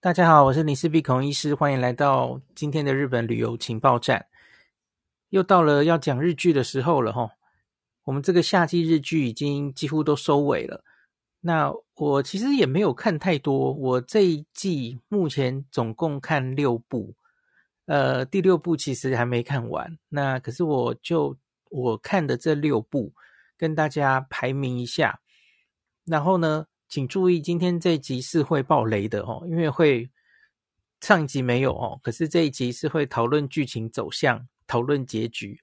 大家好，我是林氏璧孔医师，欢迎来到今天的日本旅游情报站。又到了要讲日剧的时候了齁，我们这个夏季日剧已经几乎都收尾了。那我其实也没有看太多，我这一季目前总共看六部，呃，第六部其实还没看完。那可是我就我看的这六部，跟大家排名一下。然后呢，请注意，今天这一集是会爆雷的哦，因为会上一集没有哦，可是这一集是会讨论剧情走向、讨论结局，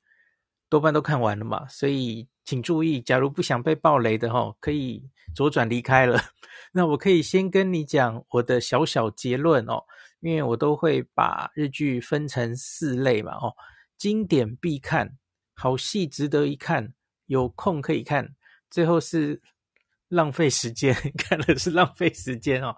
多半都看完了嘛，所以请注意，假如不想被爆雷的哦，可以左转离开了。那我可以先跟你讲我的小小结论哦，因为我都会把日剧分成四类嘛哦，经典必看、好戏值得一看、有空可以看，最后是。浪费时间，看了是浪费时间哦。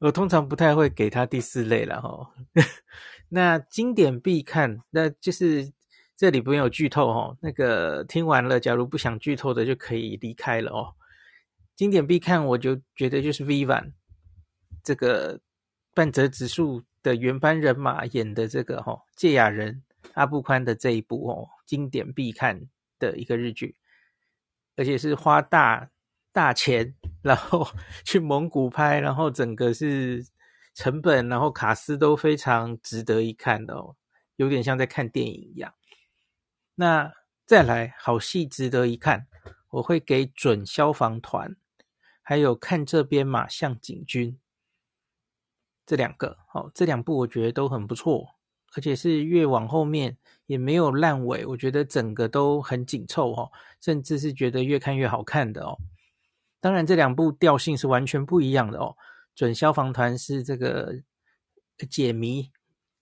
我通常不太会给他第四类了哈、哦。那经典必看，那就是这里不用有剧透哦。那个听完了，假如不想剧透的就可以离开了哦。经典必看，我就觉得就是 vivan 这个半泽直树的原班人马演的这个哈、哦、堺雅人阿部宽的这一部哦，经典必看的一个日剧，而且是花大。大钱，然后 去蒙古拍，然后整个是成本，然后卡司都非常值得一看的哦，有点像在看电影一样。那再来好戏值得一看，我会给准消防团，还有看这边嘛，像警军这两个，好，这两部我觉得都很不错，而且是越往后面也没有烂尾，我觉得整个都很紧凑哦，甚至是觉得越看越好看的哦。当然，这两部调性是完全不一样的哦。准消防团是这个解谜，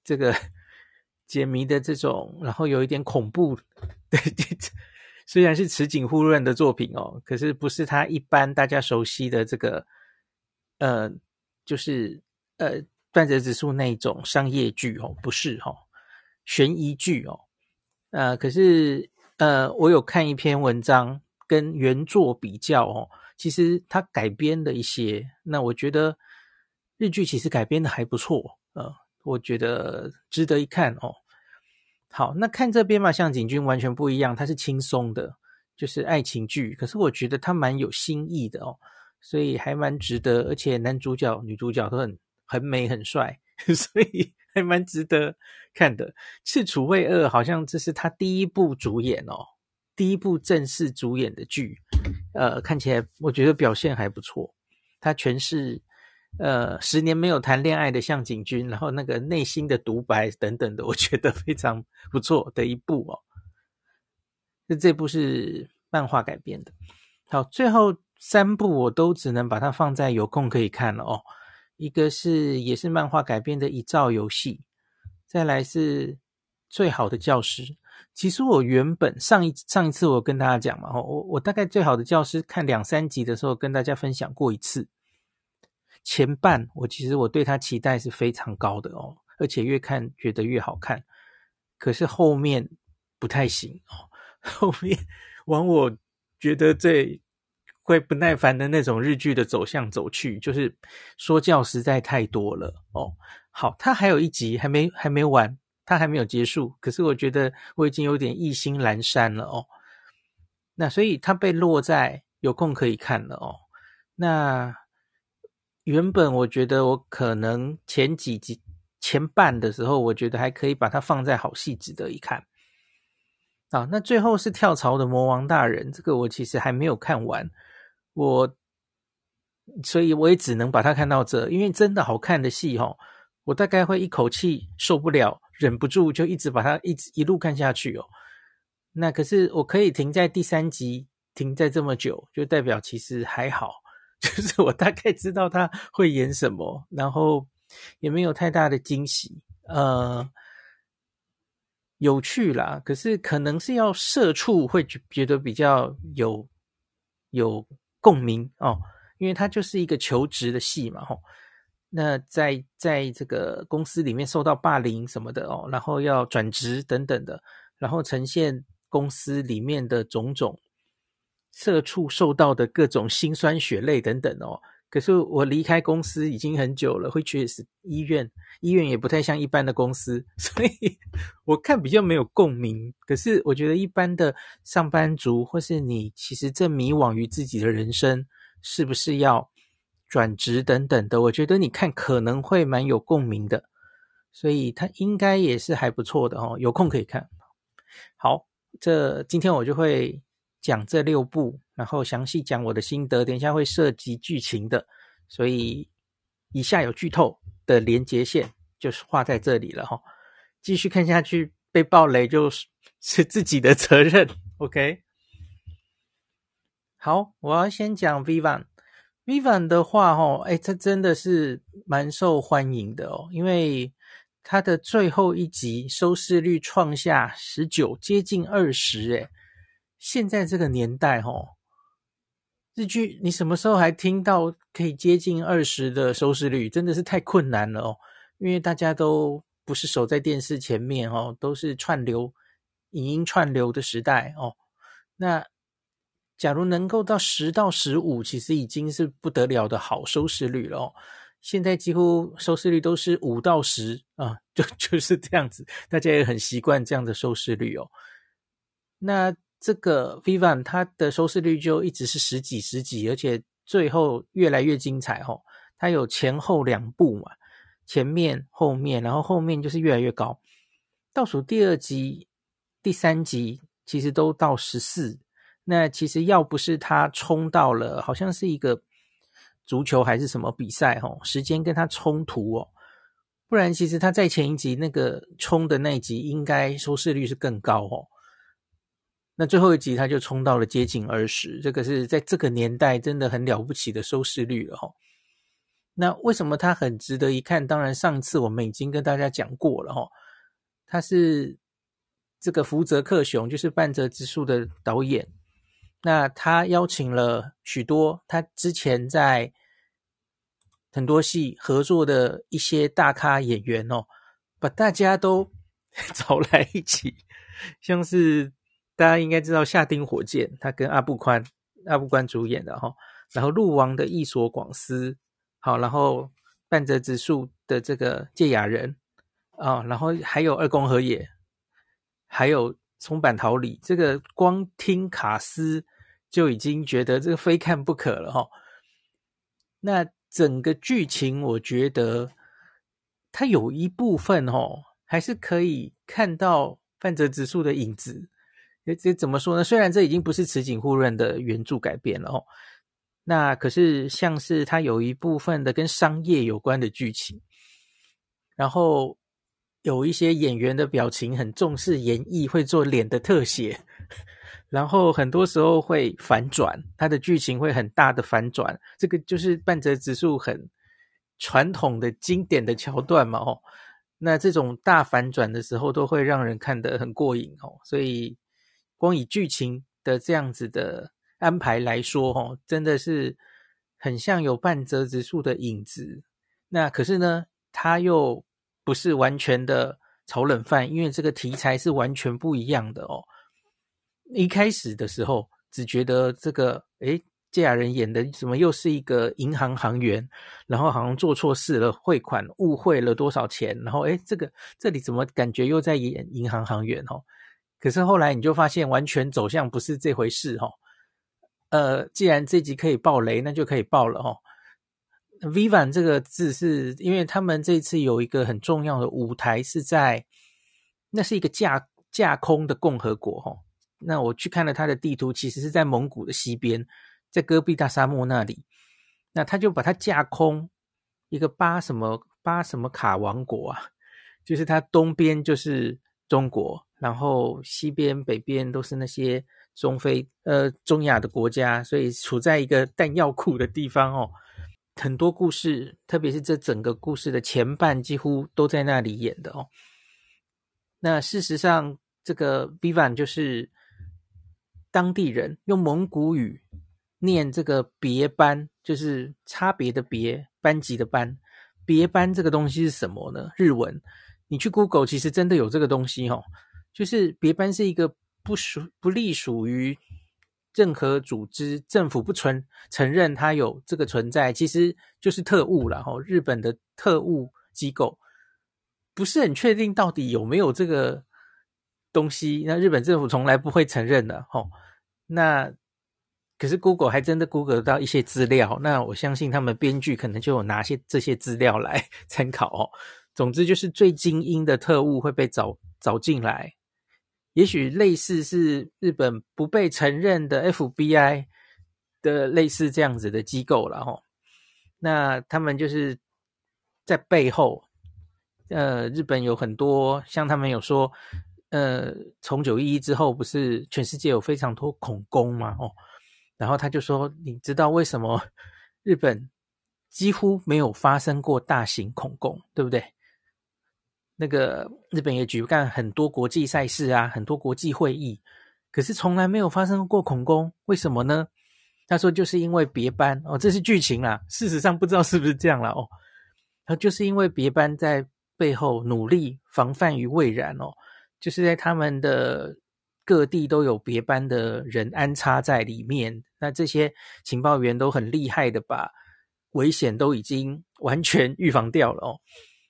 这个解谜的这种，然后有一点恐怖。对，虽然是池井户润的作品哦，可是不是他一般大家熟悉的这个，呃，就是呃半泽直树那种商业剧哦，不是、哦，悬疑剧哦。呃，可是呃，我有看一篇文章跟原作比较哦。其实他改编的一些，那我觉得日剧其实改编的还不错，呃，我觉得值得一看哦。好，那看这边嘛，像警军完全不一样，它是轻松的，就是爱情剧，可是我觉得它蛮有新意的哦，所以还蛮值得，而且男主角、女主角都很很美、很帅，所以还蛮值得看的。赤楚卫二好像这是他第一部主演哦。第一部正式主演的剧，呃，看起来我觉得表现还不错。他全是呃十年没有谈恋爱的向井君，然后那个内心的独白等等的，我觉得非常不错的一部哦。那这部是漫画改编的。好，最后三部我都只能把它放在有空可以看了哦。一个是也是漫画改编的《一兆游戏》，再来是最好的教师。其实我原本上一上一次我跟大家讲嘛，我我大概最好的教师看两三集的时候跟大家分享过一次。前半我其实我对他期待是非常高的哦，而且越看觉得越好看。可是后面不太行哦，后面往我觉得最会不耐烦的那种日剧的走向走去，就是说教实在太多了哦。好，他还有一集还没还没完。它还没有结束，可是我觉得我已经有点意兴阑珊了哦。那所以它被落在有空可以看了哦。那原本我觉得我可能前几集前半的时候，我觉得还可以把它放在好戏值得一看。啊，那最后是跳槽的魔王大人，这个我其实还没有看完，我所以我也只能把它看到这，因为真的好看的戏哦，我大概会一口气受不了。忍不住就一直把它一直一路看下去哦。那可是我可以停在第三集，停在这么久，就代表其实还好，就是我大概知道他会演什么，然后也没有太大的惊喜，呃，有趣啦。可是可能是要社畜会觉觉得比较有有共鸣哦，因为它就是一个求职的戏嘛，吼。那在在这个公司里面受到霸凌什么的哦，然后要转职等等的，然后呈现公司里面的种种社畜受到的各种辛酸血泪等等哦，可是我离开公司已经很久了，会去医院，医院也不太像一般的公司，所以我看比较没有共鸣。可是我觉得一般的上班族，或是你其实正迷惘于自己的人生，是不是要转职等等的，我觉得你看可能会蛮有共鸣的。所以它应该也是还不错的哦，有空可以看。好，这今天我就会讲这六部，然后详细讲我的心得。等一下会涉及剧情的，所以以下有剧透的连结线就是画在这里了哈。继续看下去被爆雷就是 是自己的责任。OK，好，我要先讲 VIVANT。Vivan 的话，哈，哎，它真的是蛮受欢迎的哦，因为。它的最后一集收视率创下十九，接近二十，诶，现在这个年代，吼，日剧你什么时候还听到可以接近二十的收视率？真的是太困难了哦，因为大家都不是守在电视前面哦，都是串流、影音串流的时代哦。那假如能够到十到十五，其实已经是不得了的好收视率了哦。现在几乎收视率都是五到十啊，就就是这样子，大家也很习惯这样的收视率哦。那这个 Vivan 它的收视率就一直是十几十几，而且最后越来越精彩哦。它有前后两部嘛，前面后面，然后后面就是越来越高。倒数第二集、第三集其实都到十四。那其实要不是他冲到了，好像是一个。足球还是什么比赛？哦，时间跟他冲突哦，不然其实他在前一集那个冲的那一集应该收视率是更高哦。那最后一集他就冲到了接近二十，这个是在这个年代真的很了不起的收视率了哦。那为什么他很值得一看？当然上次我们已经跟大家讲过了哦，他是这个福泽克雄，就是半泽直树的导演。那他邀请了许多他之前在很多戏合作的一些大咖演员哦，把大家都 找来一起，像是大家应该知道《下丁火箭》，他跟阿部宽、阿部宽主演的哈，然后鹿王的役所广司，好，然后半泽直树的这个堺雅人啊，然后还有二宫和也，还有。松坂桃李，这个光听卡司就已经觉得这个非看不可了哈。那整个剧情，我觉得它有一部分哦，还是可以看到范泽直树的影子。这怎么说呢？虽然这已经不是池井户润的原著改编了哦，那可是像是它有一部分的跟商业有关的剧情，然后。有一些演员的表情很重视演绎，会做脸的特写，然后很多时候会反转，它的剧情会很大的反转，这个就是半泽直树很传统的经典的桥段嘛，哦，那这种大反转的时候都会让人看得很过瘾哦，所以光以剧情的这样子的安排来说，哦，真的是很像有半泽直树的影子，那可是呢，他又。不是完全的炒冷饭，因为这个题材是完全不一样的哦。一开始的时候只觉得这个，诶，这雅人演的怎么又是一个银行行员，然后好像做错事了，汇款误汇了多少钱，然后诶，这个这里怎么感觉又在演银行行员哦？可是后来你就发现完全走向不是这回事哦。呃，既然这集可以爆雷，那就可以爆了哦。Vivan 这个字是因为他们这次有一个很重要的舞台是在，那是一个架架空的共和国哈。那我去看了他的地图，其实是在蒙古的西边，在戈壁大沙漠那里。那他就把它架空一个巴什么巴什么卡王国啊，就是它东边就是中国，然后西边北边都是那些中非呃中亚的国家，所以处在一个弹药库的地方哦。很多故事，特别是这整个故事的前半，几乎都在那里演的哦。那事实上，这个 Vivan 就是当地人用蒙古语念这个别班，就是差别的别，班级的班。别班这个东西是什么呢？日文，你去 Google，其实真的有这个东西哦。就是别班是一个不属不隶属于任何组织政府不承承认它有这个存在，其实就是特务了。吼，日本的特务机构不是很确定到底有没有这个东西，那日本政府从来不会承认的。吼，那可是 Google 还真的 Google 到一些资料，那我相信他们编剧可能就有拿些这些资料来 参考哦。总之就是最精英的特务会被找找进来。也许类似是日本不被承认的 FBI 的类似这样子的机构了哈，那他们就是在背后，呃，日本有很多像他们有说，呃，从九一一之后不是全世界有非常多恐攻嘛，哦，然后他就说，你知道为什么日本几乎没有发生过大型恐攻，对不对？那个日本也举办很多国际赛事啊，很多国际会议，可是从来没有发生过恐攻，为什么呢？他说就是因为别班哦，这是剧情啦，事实上不知道是不是这样啦哦。他就是因为别班在背后努力防范于未然哦，就是在他们的各地都有别班的人安插在里面，那这些情报员都很厉害的把危险都已经完全 预防掉了哦。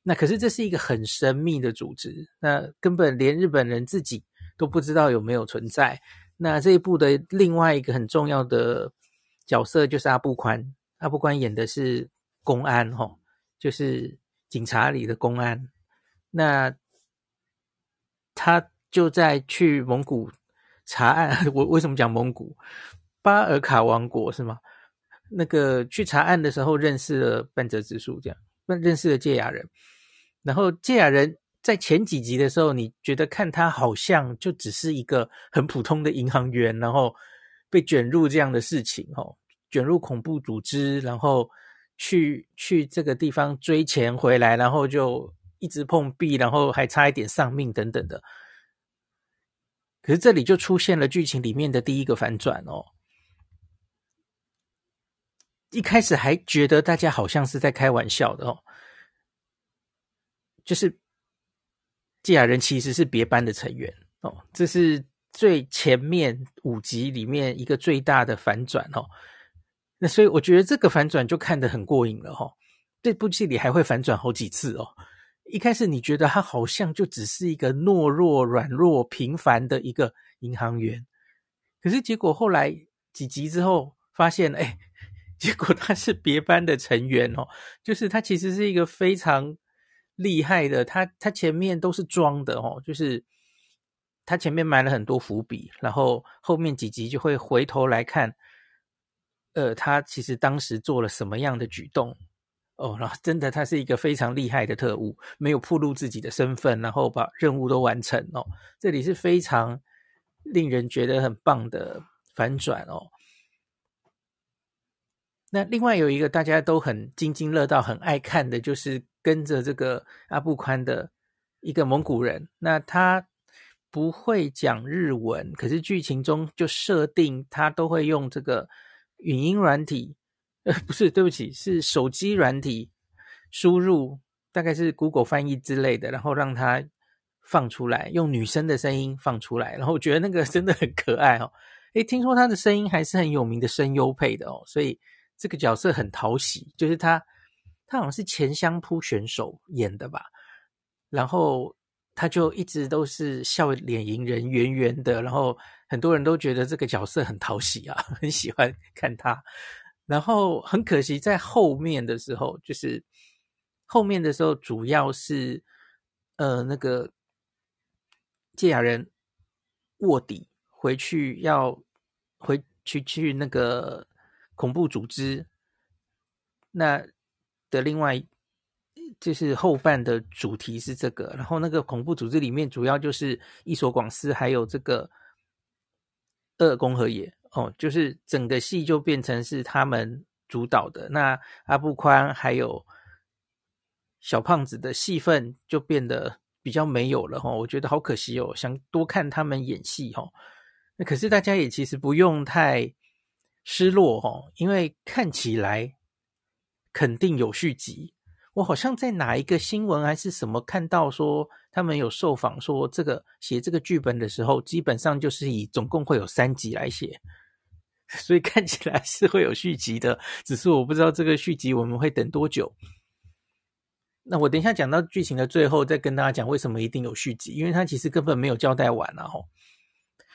那可是这是一个很神秘的组织，那根本连日本人自己都不知道有没有存在。那这一部的另外一个很重要的角色就是阿部宽，阿部宽演的是公安，吼，就是警察里的公安。那他就在去蒙古查案，我为什么讲蒙古？巴尔卡王国是吗？那个去查案的时候认识了半泽直树，这样，认识了堺雅人。然后堺雅人在前几集的时候，你觉得看他好像就只是一个很普通的银行员，然后被卷入这样的事情，哦，卷入恐怖组织，然后去去这个地方追钱回来，然后就一直碰壁，然后还差一点丧命等等的。可是这里就出现了剧情里面的第一个反转哦，一开始还觉得大家好像是在开玩笑的哦。就是堺雅人其实是别班的成员哦，这是最前面五集里面一个最大的反转哦。那所以我觉得这个反转就看得很过瘾了哈、哦。这部剧里还会反转好几次哦。一开始你觉得他好像就只是一个懦弱、软弱、平凡的一个银行员，可是结果后来几集之后发现，哎，结果他是别班的成员哦，就是他其实是一个非常。厉害的，他他前面都是装的哦，就是他前面埋了很多伏笔，然后后面几集就会回头来看，呃，他其实当时做了什么样的举动哦，然后真的他是一个非常厉害的特务，没有暴露自己的身份，然后把任务都完成哦，这里是非常令人觉得很棒的反转哦。那另外有一个大家都很津津乐道、很爱看的，就是。跟着这个阿布宽的一个蒙古人，那他不会讲日文，可是剧情中就设定他都会用这个语音软体，呃，不是，对不起，是手机软体输入，大概是 Google 翻译之类的，然后让它放出来，用女生的声音放出来，然后我觉得那个 真的很可爱哦。诶，听说他的声音还是很有名的声优配的哦，所以这个角色很讨喜，就是他。他好像是前相扑选手演的吧，然后他就一直都是笑脸迎人，圆圆的，然后很多人都觉得这个角色很讨喜啊，很喜欢看他。然后很可惜，在后面的时候，就是后面的时候，主要是呃那个堺雅人卧底回去要回去去那个恐怖组织，那。的另外就是后半的主题是这个，然后那个恐怖组织里面主要就是一所广司还有这个二宫和也哦，就是整个戏就变成是他们主导的，那阿布宽还有小胖子的戏份就变得比较没有了哈，我觉得好可惜哦，想多看他们演戏哈，那可是大家也其实不用太失落哈，因为看起来。肯定有续集。我好像在哪一个新闻还是什么看到说，他们有受访说，这个写这个剧本的时候，基本上就是以总共会有三集来写。所以看起来是会有续集的，只是我不知道这个续集我们会等多久。那我等一下讲到剧情的最后，再跟大家讲为什么一定有续集，因为它其实根本没有交代完啊！吼，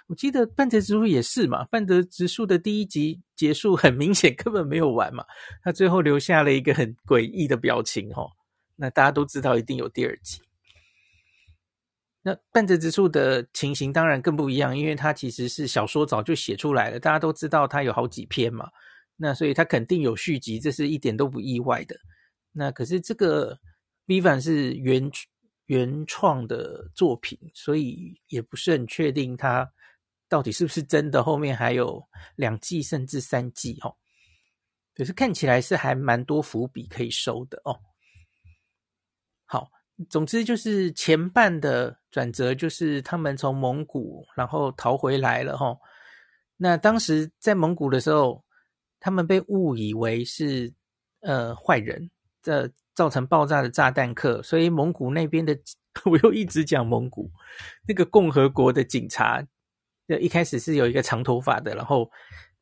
我记得半泽直树也是嘛，半泽直树的第一集结束很明显根本没有完嘛，他最后留下了一个很诡异的表情，吼，那大家都知道一定有第二集。那半泽直树的情形当然更不一样，因为他其实是小说早就写出来了，大家都知道他有好几篇嘛，那所以他肯定有续集，这是一点都不意外的。那可是这个 Vivan 是原原创的作品，所以也不是很确定他到底是不是真的，后面还有两季甚至三季哦。可是看起来是还蛮多伏笔可以收的哦。好。总之就是前半的转折，就是他们从蒙古然后逃回来了齁。那当时在蒙古的时候，他们被误以为是呃坏人，这造成爆炸的炸弹客，所以蒙古那边的 我又一直讲蒙古那个共和国的警察，呃一开始是有一个长头发的，然后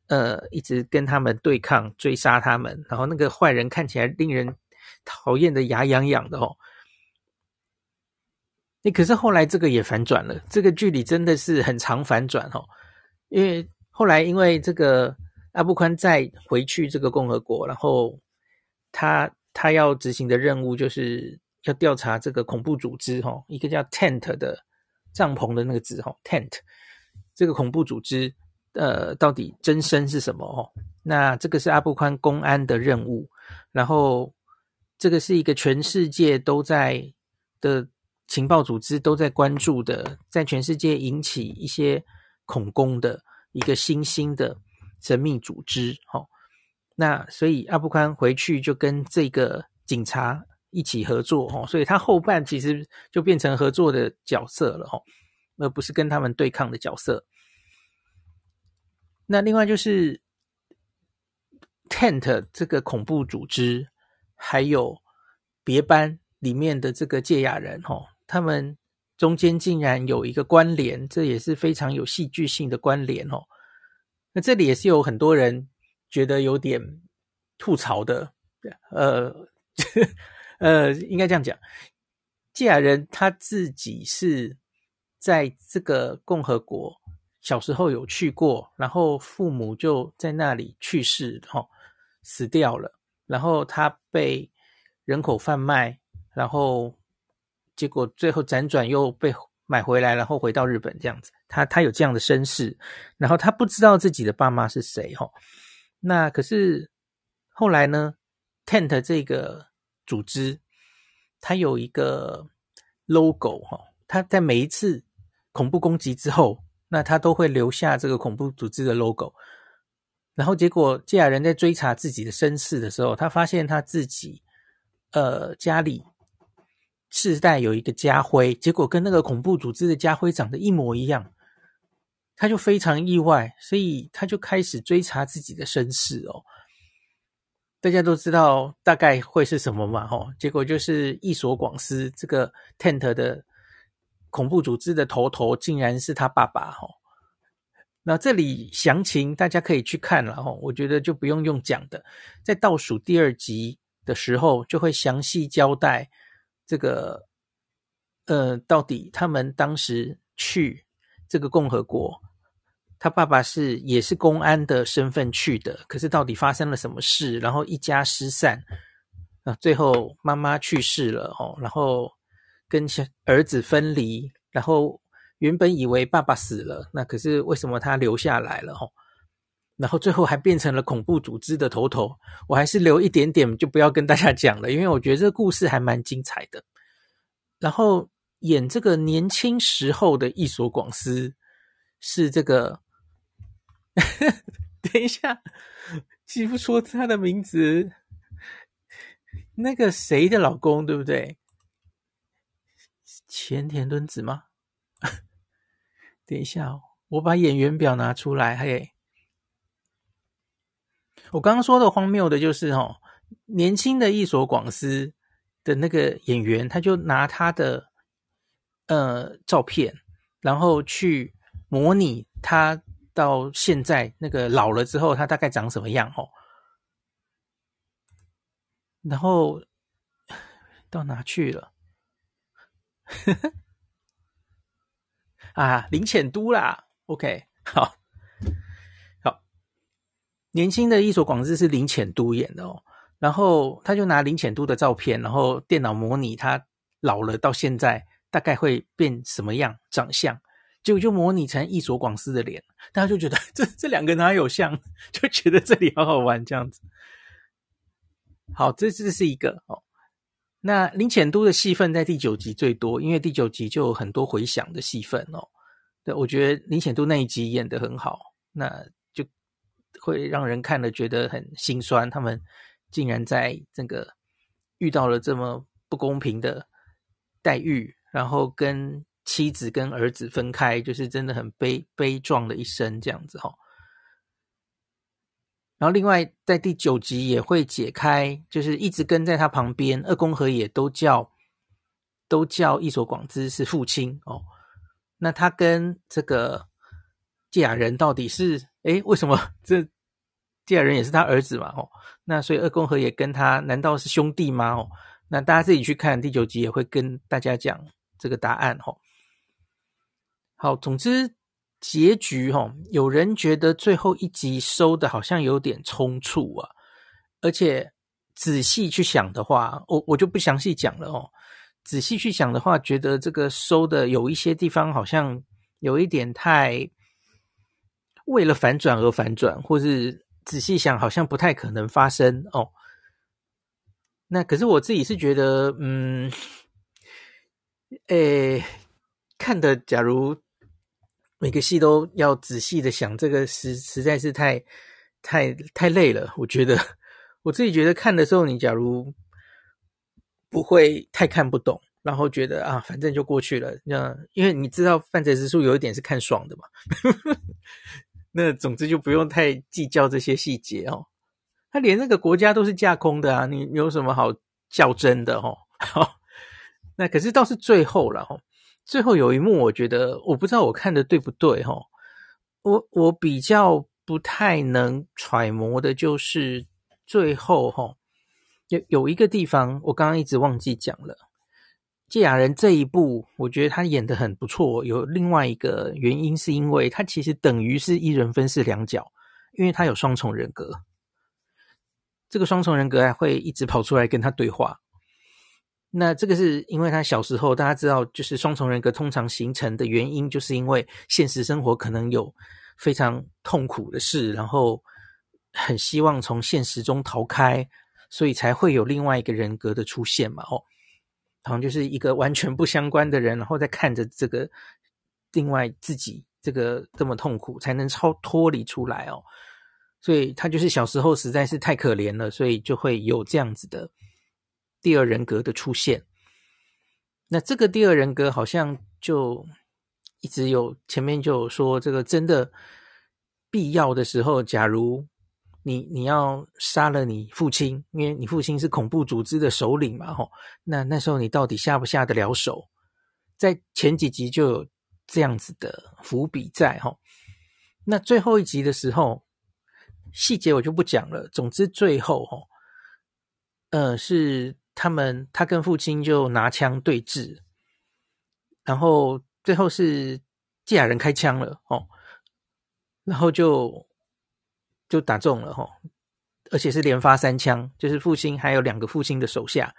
呃一直跟他们对抗追杀他们，然后那个坏人看起来令人讨厌的牙痒痒的哦。你可是后来这个也反转了，这个剧里真的是很常反转哦。因为后来因为这个阿布宽再回去这个共和国，然后他他要执行的任务就是要调查这个恐怖组织哈，一个叫 Tent 的帐篷的那个字哈，Tent 这个恐怖组织呃到底真身是什么哦？那这个是阿布宽公安的任务，然后这个是一个全世界都在的。情报组织都在关注的，在全世界引起一些恐攻的一个新兴的神秘组织，齁。那所以阿布宽回去就跟这个警察一起合作，齁。所以他后半其实就变成合作的角色了，齁，而不是跟他们对抗的角色。那另外就是 Tent 这个恐怖组织，还有别班里面的这个堺雅人，齁。他们中间竟然有一个关联，这也是非常有戏剧性的关联哦。那这里也是有很多人觉得有点吐槽的，呃，呃，应该这样讲，堺雅人他自己是在这个共和国小时候有去过，然后父母就在那里去世，哈，死掉了，然后他被人口贩卖，然后。结果最后辗转又被买回来，然后回到日本这样子。他他有这样的身世，然后他不知道自己的爸妈是谁哈。那可是后来呢？Tent 这个组织，它有一个 logo 哈。他在每一次恐怖攻击之后，那他都会留下这个恐怖组织的 logo。然后结果堺雅人在追查自己的身世的时候，他发现他自己呃家里。世代有一个家徽，结果跟那个恐怖组织的家徽长得一模一样，他就非常意外，所以他就开始追查自己的身世哦。大家都知道大概会是什么嘛？吼，结果就是一所广司这个 Tent 的恐怖组织的头头，竟然是他爸爸吼。那这里详情大家可以去看了吼，我觉得就不用用讲的，在倒数第二集的时候就会详细交代。这个，呃，到底他们当时去这个共和国，他爸爸是也是公安的身份去的，可是到底发生了什么事？然后一家失散，啊，最后妈妈去世了哦，然后跟小儿子分离，然后原本以为爸爸死了，那可是为什么他留下来了？哦，然后最后还变成了恐怖组织的头头，我还是留一点点，就不要跟大家讲了，因为我觉得这个故事还蛮精彩的。然后演这个年轻时候的一所广司是这个，等一下，记不出他的名字，那个谁的老公对不对？前田敦子吗？等一下，我把演员表拿出来，嘿。我刚刚说的荒谬的就是哦，年轻的一所广司的那个演员，他就拿他的呃照片，然后去模拟他到现在那个老了之后，他大概长什么样哦？然后到哪去了？啊，林浅都啦。OK，好，年轻的伊索广司是林浅都演的哦。然后他就拿林浅都的照片，然后电脑模拟他老了到现在大概会变什么样长相。结果就模拟成伊索广司的脸，大家就觉得这这两个哪有像，就觉得这里好好玩这样子。好，这这是一个哦。那林浅都的戏份在第九集最多，因为第九集就有很多回响的戏份哦。对，我觉得林浅都那一集演得很好，那会让人看了觉得很心酸。他们竟然在这个遇到了这么不公平的待遇，然后跟。妻子跟儿子分开，就是真的很悲悲壮的一生这样子哈。然后另外在第九集也会解开，就是一直跟在他旁边，二宫和也都叫都叫伊索广之是父亲哦。那他跟这个堺雅人到底是诶，为什么 这第二人也是他儿子嘛？哦，那所以二宫和也跟他难道是兄弟吗？哦，那大家自己去看第九集也会跟大家讲这个答案哦。好，总之结局哈，有人觉得最后一集收的好像有点冲突啊，而且仔细去想的话，我我就不详细讲了哦。仔细去想的话，觉得这个收的有一些地方好像有一点太为了反转而反转，或是仔细想好像不太可能发生哦。那可是我自己是觉得，嗯，诶，看的假如。每个戏都要仔细的想，这个实实在是太太太累了。我觉得 我自己觉得看的时候，你假如不会太看不懂，然后觉得啊，反正就过去了。那因为你知道犯罪之书有一点是看爽的嘛，那总之就不用太计较这些细节哦。他连那个国家都是架空的啊，你有什么好较真的哦？好，那可是倒是最后了哦。最后有一幕，我觉得我不知道我看的对不对哈，我我比较不太能揣摩的，就是最后哈有有一个地方，我刚刚一直忘记讲了。堺雅人这一部，我觉得他演得很不错。有另外一个原因，是因为他其实等于是一人分饰两角，因为他有双重人格。这个双重人格还会一直跑出来跟他对话。那这个是因为他小时候，大家知道，就是双重人格通常形成的原因，就是因为现实生活可能有非常痛苦的事，然后很希望从现实中逃开，所以才会有另外一个人格的出现嘛。哦，好像就是一个完全不相关的人，然后在看着这个另外自己这个这么痛苦，才能超脱离出来哦。所以他就是小时候实在是太可怜了，所以就会有这样子的。第二人格的出现，那这个第二人格好像就一直有前面就有说，这个真的必要的时候，假如你你要杀了你父亲，因为你父亲是恐怖组织的首领嘛，吼，那那时候你到底下不下得了手？在前几集就有这样子的伏笔在，吼，那最后一集的时候，细节我就不讲了。总之最后，吼，呃，是。他们他跟父亲就拿枪对峙，然后最后是堺雅人开枪了哦，然后就就打中了哦，而且是连发三枪，就是父亲还有两个父亲的手下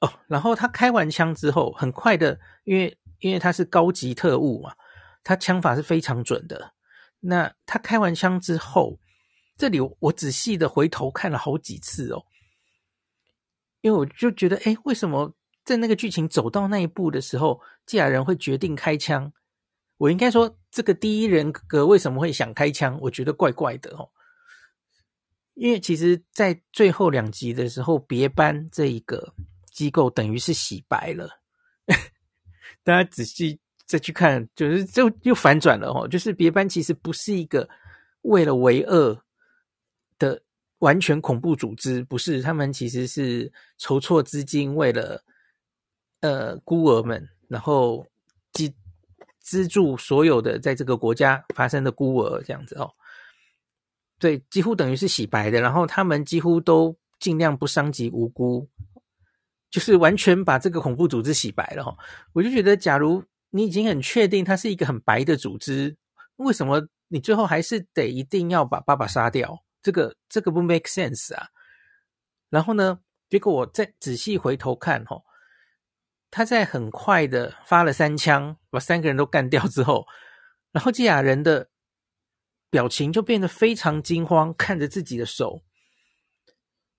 哦。然后他开完枪之后，很快的，因为因为他是高级特务嘛，他枪法是非常准的。那他开完枪之后，这里我仔细的回头看了好几次哦。因为我就觉得，哎，为什么在那个剧情走到那一步的时候，堺雅人会决定开枪？我应该说，这个第一人格为什么会想开枪？我觉得怪怪的哦。因为其实，在最后两集的时候，别班这一个机构等于是洗白了。大家仔细再去看，就是就又反转了哦。就是别班其实不是一个为了为恶的。完全恐怖组织不是，他们其实是筹措资金，为了呃孤儿们，然后资助所有的在这个国家发生的孤儿这样子哦。对，几乎等于是洗白的，然后他们几乎都尽量不伤及无辜，就是完全把这个恐怖组织洗白了哈。我就觉得，假如你已经很确定它是一个很白的组织，为什么你最后还是得一定要把爸爸杀掉？这个这个不 make sense 啊。然后呢，结果我再仔细回头看哈，他在很快的发了三枪，把三个人都干掉之后，然后基亚人的。表情就变得非常惊慌，看着自己的手。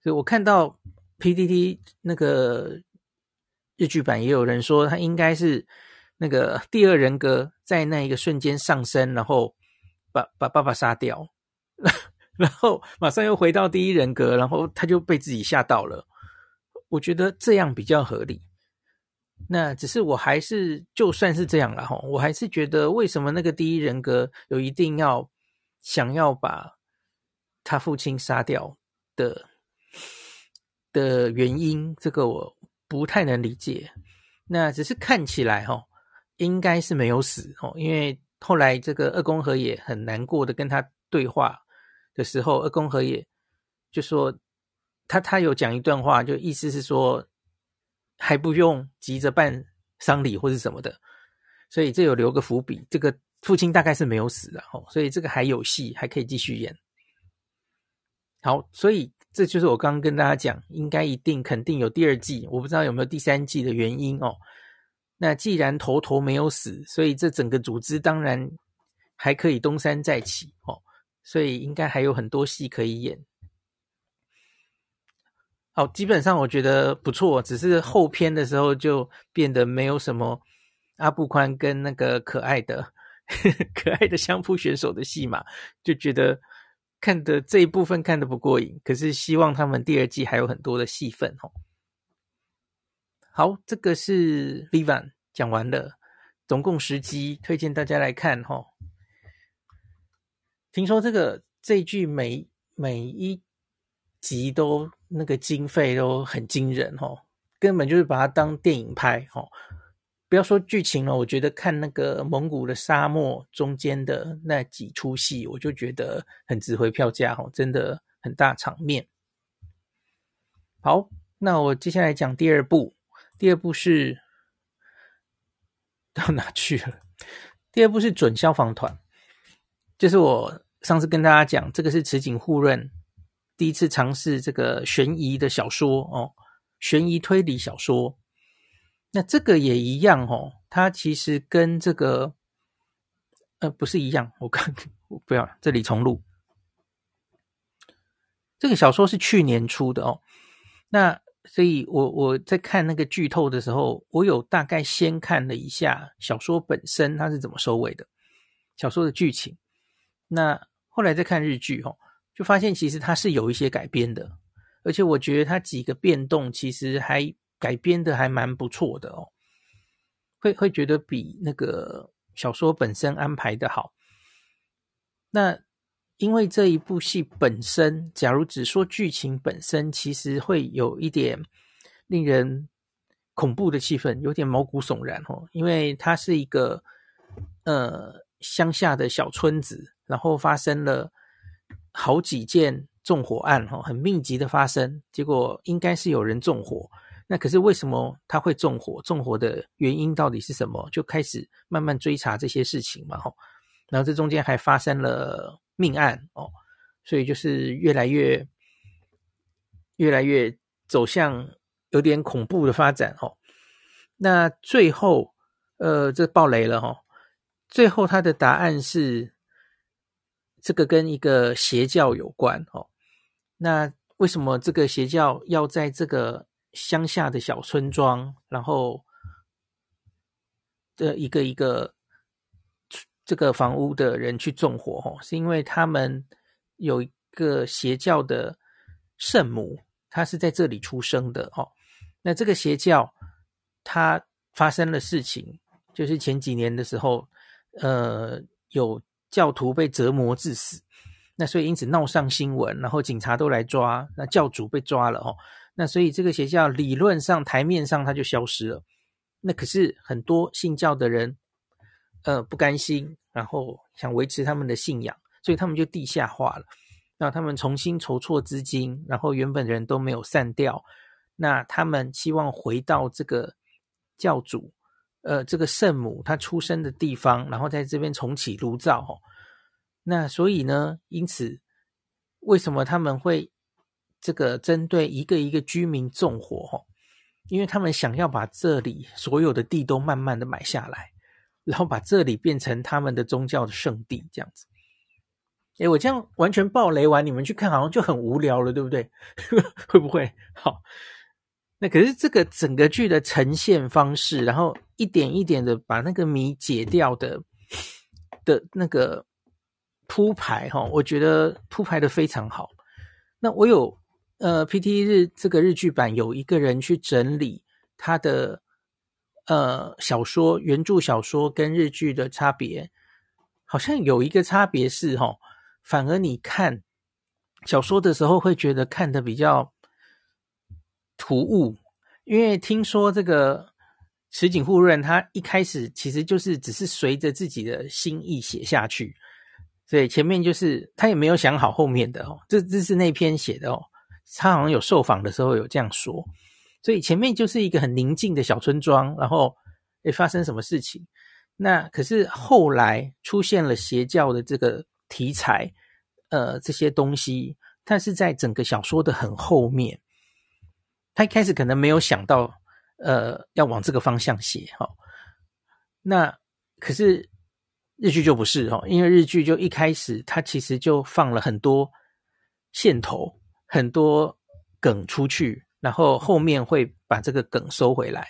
所以我看到 PDD 那个日剧版也有人说，他应该是那个第二人格在那一个瞬间上升，然后把把爸爸杀掉，然后马上又回到第一人格，然后他就被自己吓到了。我觉得这样比较合理。那只是我还是就算是这样了哈，我还是觉得为什么那个第一人格有一定要。想要把他父亲杀掉的的原因，这个我不太能理解。那只是看起来哈，应该是没有死哦，因为后来这个二宫和也很难过的跟他对话的时候，二宫和也就说他他有讲一段话，就意思是说还不用急着办丧礼或是什么的，所以这有留个伏笔，这个。父亲大概是没有死的哦，所以这个还有戏，还可以继续演。好，所以这就是我刚刚跟大家讲，应该一定肯定有第二季，我不知道有没有第三季的原因哦。那既然头头没有死，所以这整个组织当然还可以东山再起哦，所以应该还有很多戏可以演。好，基本上我觉得不错，只是后篇的时候就变得没有什么阿布宽跟那个可爱的。可爱的相扑选手的戏码，就觉得看的这一部分看的不过瘾。可是希望他们第二季还有很多的戏份哦。好，这个是 Vivan 讲完了，总共十集，推荐大家来看哈。听说这个这一剧每每一集都那个经费都很惊人哦，根本就是把它当电影拍哦。不要说剧情了，我觉得看那个蒙古的沙漠中间的那几出戏，我就觉得很值回票价哦，真的很大场面。好，那我接下来讲第二部，第二部是到哪去了？第二部是准消防团，就是我上次跟大家讲，这个是池井户润第一次尝试这个悬疑的小说哦，悬疑推理小说。那这个也一样哦，它其实跟这个呃不是一样。我看我不要这里重录。这个小说是去年出的哦。那所以我我在看那个剧透的时候，我有大概先看了一下小说本身它是怎么收尾的，小说的剧情。那后来再看日剧哦，就发现其实它是有一些改编的，而且我觉得它几个变动其实还。改编的还蛮不错的哦，会会觉得比那个小说本身安排的好。那因为这一部戏本身，假如只说剧情本身，其实会有一点令人恐怖的气氛，有点毛骨悚然哦。因为它是一个呃乡下的小村子，然后发生了好几件纵火案哈，很密集的发生，结果应该是有人纵火。那可是为什么他会纵火？纵火的原因到底是什么？就开始慢慢追查这些事情嘛，吼。然后这中间还发生了命案哦，所以就是越来越、越来越走向有点恐怖的发展哦。那最后，呃，这爆雷了哈。最后他的答案是这个跟一个邪教有关哦。那为什么这个邪教要在这个？乡下的小村庄，然后的一个一个这个房屋的人去纵火，哦，是因为他们有一个邪教的圣母，她是在这里出生的哦。那这个邪教，它发生了事情，就是前几年的时候，呃，有教徒被折磨致死，那所以因此闹上新闻，然后警察都来抓，那教主被抓了哦。那所以这个邪教理论上台面上它就消失了，那可是很多信教的人呃不甘心，然后想维持他们的信仰，所以他们就地下化了。那他们重新筹措资金，然后原本人都没有散掉。那他们希望回到这个教主，呃，这个圣母她出生的地方，然后在这边重启炉灶。哦，那所以呢，因此为什么他们会这个针对一个一个居民纵火？哦，因为他们想要把这里所有的地都慢慢的买下来，然后把这里变成他们的宗教的圣地，这样子。诶，我这样完全爆雷完，你们去看好像就很无聊了，对不对？会不会？好，那可是这个整个剧的呈现方式，然后一点一点的把那个谜解掉的的那个铺排，哈，我觉得铺排的非常好。那我有呃 PT 日这个日剧版有一个人去整理他的呃小说原著小说跟日剧的差别，好像有一个差别是哈。反而你看小说的时候会觉得看的比较突兀，因为听说这个石井户润他一开始其实就是只是随着自己的心意写下去，所以前面就是他也没有想好后面的哦，这这是那篇写的哦，他好像有受访的时候有这样说，所以前面就是一个很宁静的小村庄，然后诶发生什么事情，那可是后来出现了邪教的这个。题材，呃，这些东西，但是在整个小说的很后面，他一开始可能没有想到，呃，要往这个方向写哈、哦。那可是日剧就不是、哦，因为日剧就一开始它其实就放了很多线头，很多梗出去，然后后面会把这个梗收回来。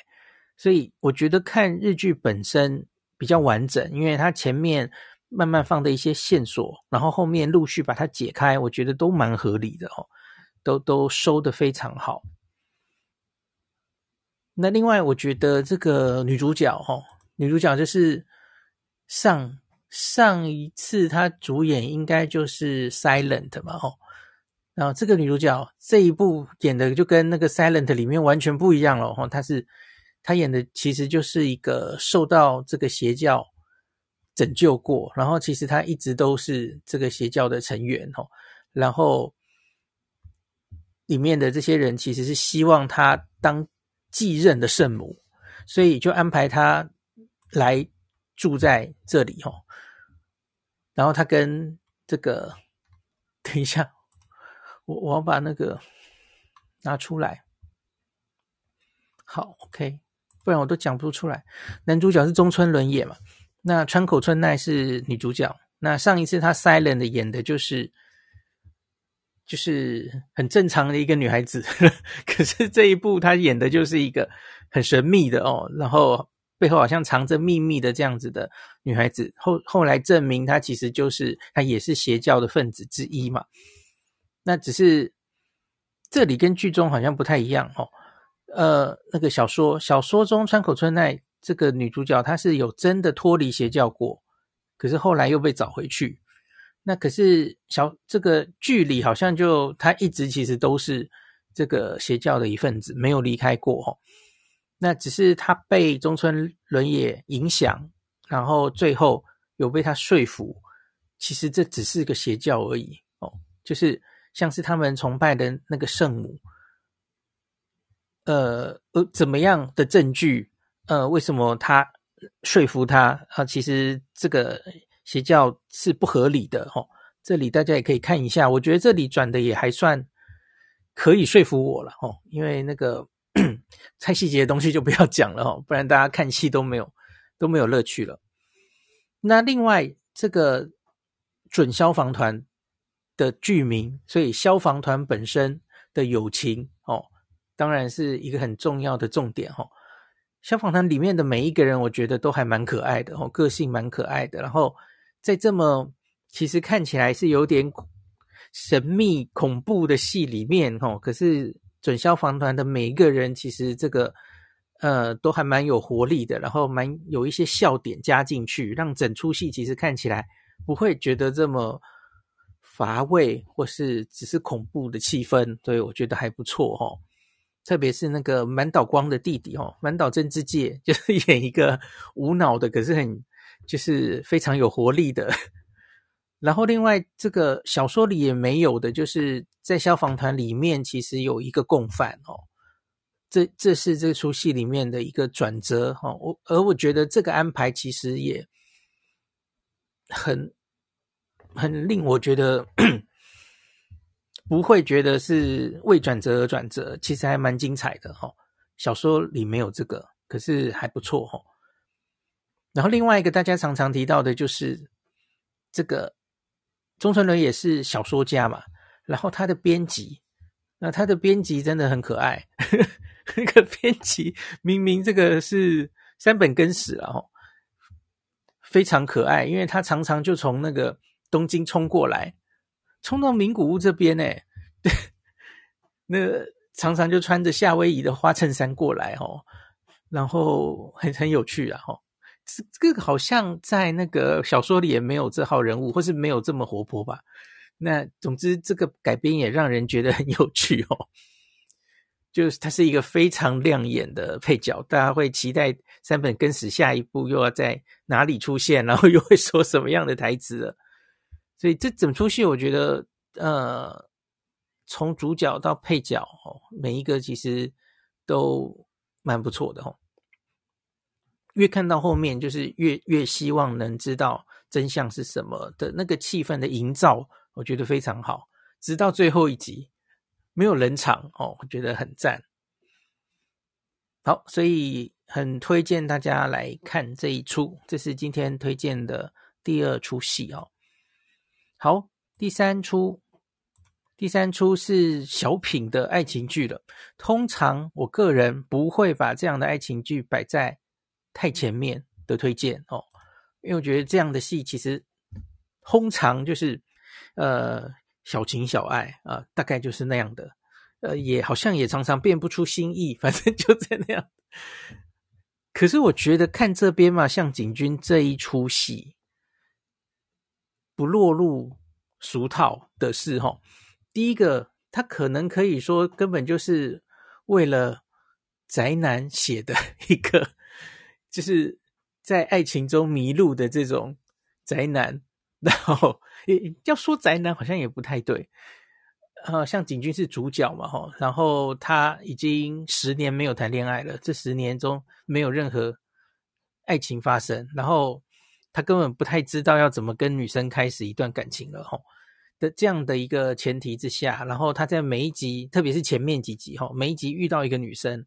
所以我觉得看日剧本身比较完整，因为它前面。慢慢放的一些线索，然后后面陆续把它解开，我觉得都蛮合理的哦，都都收得非常好。那另外，我觉得这个女主角哦，女主角就是上上一次她主演应该就是《Silent》嘛，哦，然后这个女主角这一部演的就跟那个《Silent》里面完全不一样了哦，她是她演的其实就是一个受到这个邪教。拯救过，然后其实他一直都是这个邪教的成员哦，然后里面的这些人其实是希望他当继任的圣母，所以就安排他来住在这里哦。然后他跟这个，等一下，我我要把那个拿出来，好，OK，不然我都讲不出来。男主角是中村伦也嘛。那川口春奈是女主角。那上一次她 Silent 演的就是就是很正常的一个女孩子，可是这一部她演的就是一个很神秘的哦，然后背后好像藏着秘密的这样子的女孩子。后后来证明她其实就是她也是邪教的分子之一嘛。那只是这里跟剧中好像不太一样哦。呃，那个小说小说中川口春奈。这个女主角她是有真的脱离邪教过，可是后来又被找回去。那可是小这个剧里好像就他一直其实都是这个邪教的一份子，没有离开过哦。那只是他被中村伦也影响，然后最后有被他说服，其实这只是个邪教而已哦，就是像是他们崇拜的那个圣母，呃呃，怎么样的证据？呃，为什么他说服他啊？其实这个邪教是不合理的哦。这里大家也可以看一下，我觉得这里转的也还算可以说服我了哦。因为那个 太细节的东西就不要讲了哦，不然大家看戏都没有都没有乐趣了。那另外这个准消防团的剧名，所以消防团本身的友情哦，当然是一个很重要的重点哦。消防团里面的每一个人，我觉得都还蛮可爱的哦，个性蛮可爱的。然后在这么其实看起来是有点神秘恐怖的戏里面哦，可是准消防团的每一个人其实这个呃都还蛮有活力的，然后蛮有一些笑点加进去，让整出戏其实看起来不会觉得这么乏味或是只是恐怖的气氛，所以我觉得还不错哦。特别是那个满岛光的弟弟哦，满岛真之介 就是演一个无脑的，可是很就是非常有活力的。然后另外这个小说里也没有的，就是在消防团里面其实有一个共犯哦，这这是这出戏里面的一个转折哈。我而我觉得这个安排其实也很很令我觉得不会觉得是为转折而转折，其实还蛮精彩的哈。小说里没有这个，可是还不错哈。然后另外一个大家常常提到的就是这个。中村伦也是小说家嘛，然后他的编辑，那他的编辑真的很可爱。那个编辑明明这个是山本耕史了哦，非常可爱，因为他常常就从那个东京冲过来，冲到名古屋这边呢，那常常就穿着夏威夷的花衬衫过来哦，然后很很有趣啊哈。这个好像在那个小说里也没有这号人物，或是没有这么活泼吧。那总之，这个改编也让人觉得很有趣哦。就是他是一个非常亮眼的配角，大家会期待山本跟死下一部又要在哪里出现，然后又会说什么样的台词。所以这整出戏，我觉得，呃，从主角到配角哦，每一个其实都蛮不错的哦。越看到后面，就是越越希望能知道真相是什么的那个气氛的营造，我觉得非常好。直到最后一集没有冷场哦，我觉得很赞。好，所以很推荐大家来看这一出，这是今天推荐的第二出戏哦。好，第三出，第三出是小品的爱情剧了。通常我个人不会把这样的爱情剧摆在。太前面的推荐哦，因为我觉得这样的戏其实通常就是呃小情小爱啊、呃，大概就是那样的，呃，也好像也常常变不出新意，反正就在那样。可是我觉得看这边嘛，像景君这一出戏，不落入俗套的是哈，第一个他可能可以说根本就是为了宅男写的一个。就是在爱情中迷路的这种宅男，然后要说宅男好像也不太对，呃，像景君是主角嘛，哈，然后他已经十年没有谈恋爱了，这十年中没有任何爱情发生，然后他根本不太知道要怎么跟女生开始一段感情了，哈的这样的一个前提之下，然后他在每一集，特别是前面几集，哈，每一集遇到一个女生，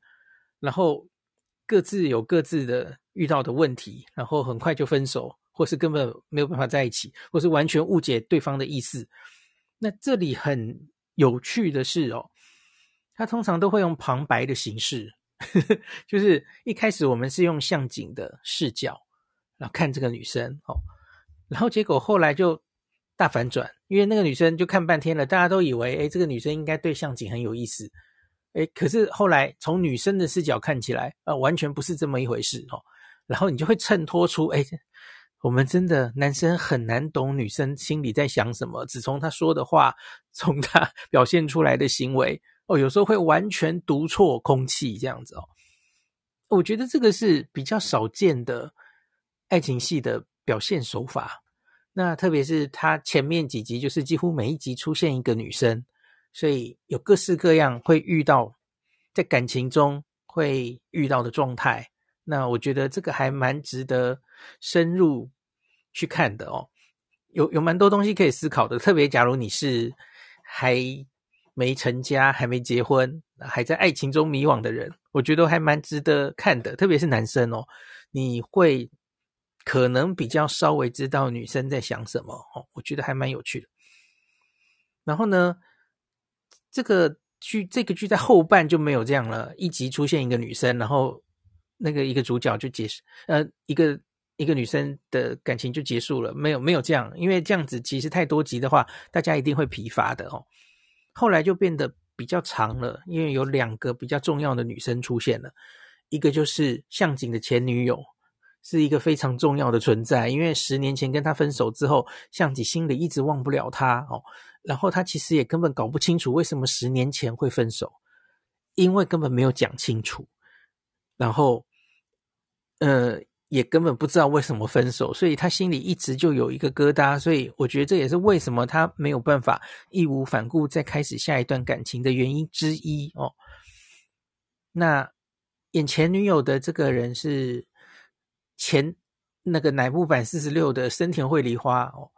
然后。各自有各自的遇到的问题，然后很快就分手，或是根本没有办法在一起，或是完全误解对方的意思。那这里很有趣的是哦，他通常都会用旁白的形式，就是一开始我们是用向井的视角，然后看这个女生哦，然后结果后来就大反转，因为那个女生就看半天了，大家都以为，诶，这个女生应该对向井很有意思。诶，可是后来从女生的视角看起来，呃，完全不是这么一回事哦。然后你就会衬托出，诶，我们真的男生很难懂女生心里在想什么，只从她说的话，从她 表现出来的行为，哦，有时候会完全读错空气这样子哦。我觉得这个是比较少见的爱情戏的表现手法。那特别是他前面几集，就是几乎每一集出现一个女生。所以有各式各样会遇到在感情中会遇到的状态，那我觉得这个还蛮值得深入去看的哦。有有蛮多东西可以思考的，特别假如你是还没成家、还没结婚、还在爱情中迷惘的人，我觉得还蛮值得看的。特别是男生哦，你会可能比较稍微知道女生在想什么哦，我觉得还蛮有趣的。然后呢，这个剧，这个剧在后半就没有这样了。一集出现一个女生，然后那个一个主角就结束，呃，一个一个女生的感情就结束了。没有没有这样，因为这样子其实太多集的话，大家一定会疲乏的哦。后来就变得比较长了，因为有两个比较重要的女生出现了，一个就是向井的前女友，是一个非常重要的存在，因为十年前跟他分手之后，向井心里一直忘不了他哦。然后他其实也根本搞不清楚为什么十年前会分手，因为根本没有讲清楚。然后，呃，也根本不知道为什么分手，所以他心里一直就有一个疙瘩，所以我觉得这也是为什么他没有办法义无反顾再开始下一段感情的原因之一哦。那眼前女友的这个人是前那个乃木坂四十六的深田绘梨花哦，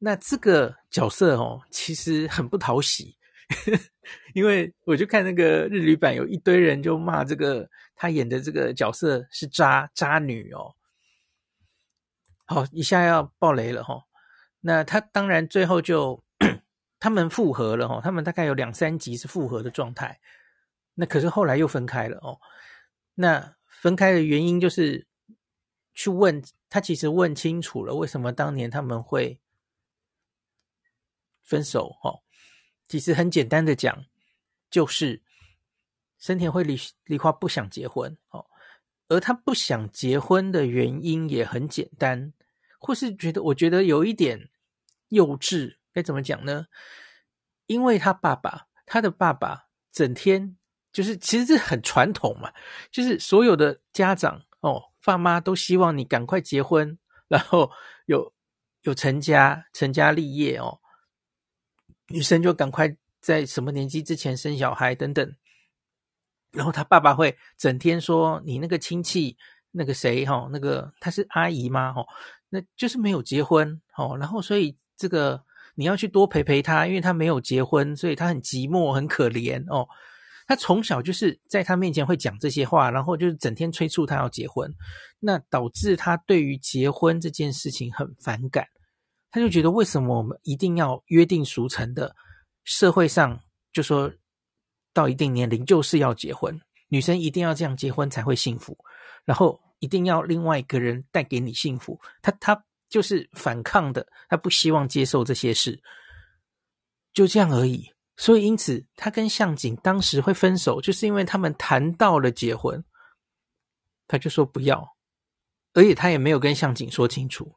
那这个角色哦其实很不讨喜。因为我就看那个日语版，有一堆人就骂这个他演的这个角色是渣渣女哦。好，一下要爆雷了哈。那他当然最后就他们复合了哈，他们大概有两三集是复合的状态。那可是后来又分开了哦。那分开的原因就是去问他，其实问清楚了为什么当年他们会分手哈。其实很简单的讲，就是深田惠梨梨花不想结婚哦，而他不想结婚的原因也很简单，或是觉得我觉得有一点幼稚，该怎么讲呢？因为他爸爸，他的爸爸整天就是其实是很传统嘛，就是所有的家长哦，爸妈都希望你赶快结婚，然后有有成家成家立业哦。女生就赶快在什么年纪之前生小孩等等，然后他爸爸会整天说你那个亲戚那个谁哈，那个他是阿姨吗？哈，那就是没有结婚哦，然后所以这个你要去多陪陪他，因为他没有结婚，所以他很寂寞很可怜哦。他从小就是在他面前会讲这些话，然后就是整天催促他要结婚，那导致他对于结婚这件事情很反感。他就觉得为什么我们一定要约定俗成的社会上就说到一定年龄就是要结婚，女生一定要这样结婚才会幸福，然后一定要另外一个人带给你幸福，他他就是反抗的，他不希望接受这些事，就这样而已。所以因此他跟向井当时会分手，就是因为他们谈到了结婚，他就说不要，而且他也没有跟向井说清楚。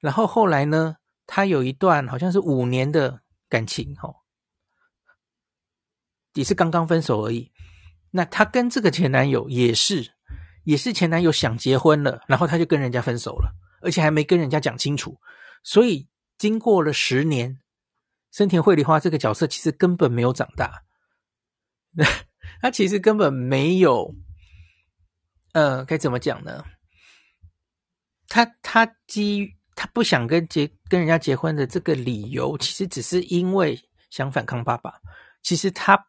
然后后来呢，他有一段好像是五年的感情，哦，也是刚刚分手而已。那他跟这个前男友也是，也是前男友想结婚了，然后他就跟人家分手了，而且还没跟人家讲清楚。所以经过了十年，森田绘梨花这个角色其实根本没有长大，他其实根本没有，呃，该怎么讲呢？他他基于。他不想跟结跟人家结婚的这个理由，其实只是因为想反抗爸爸。其实他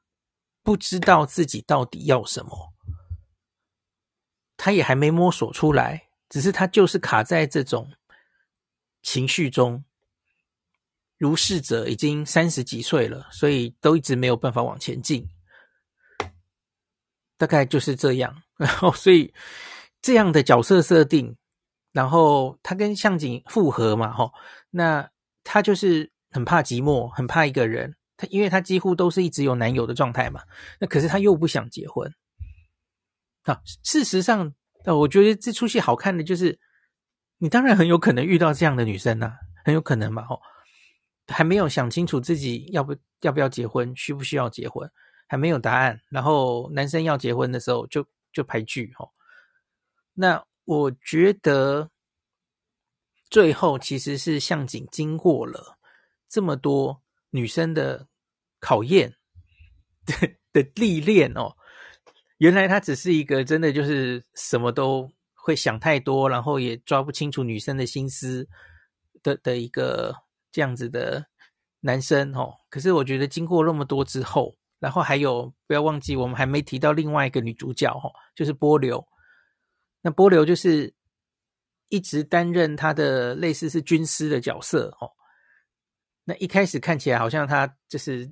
不知道自己到底要什么，他也还没摸索出来。只是他就是卡在这种情绪中。如是者已经三十几岁了，所以都一直没有办法往前进。大概就是这样。然后，所以这样的角色设定。然后他跟向井复合嘛，吼，那他就是很怕寂寞，很怕一个人。他因为他几乎都是一直有男友的状态嘛，那可是他又不想结婚。啊，事实上，呃，我觉得这出戏好看的就是，你当然很有可能遇到这样的女生呐，很有可能嘛，吼，还没有想清楚自己要不要不要结婚，需不需要结婚，还没有答案。然后男生要结婚的时候就就排剧，吼，那。我觉得最后其实是向井经过了这么多女生的考验的的历练哦，原来他只是一个真的就是什么都会想太多，然后也抓不清楚女生的心思的的一个这样子的男生哦。可是我觉得经过那么多之后，然后还有不要忘记我们还没提到另外一个女主角哦，就是波流。那波流就是一直担任他的类似是军师的角色哦。那一开始看起来好像他就是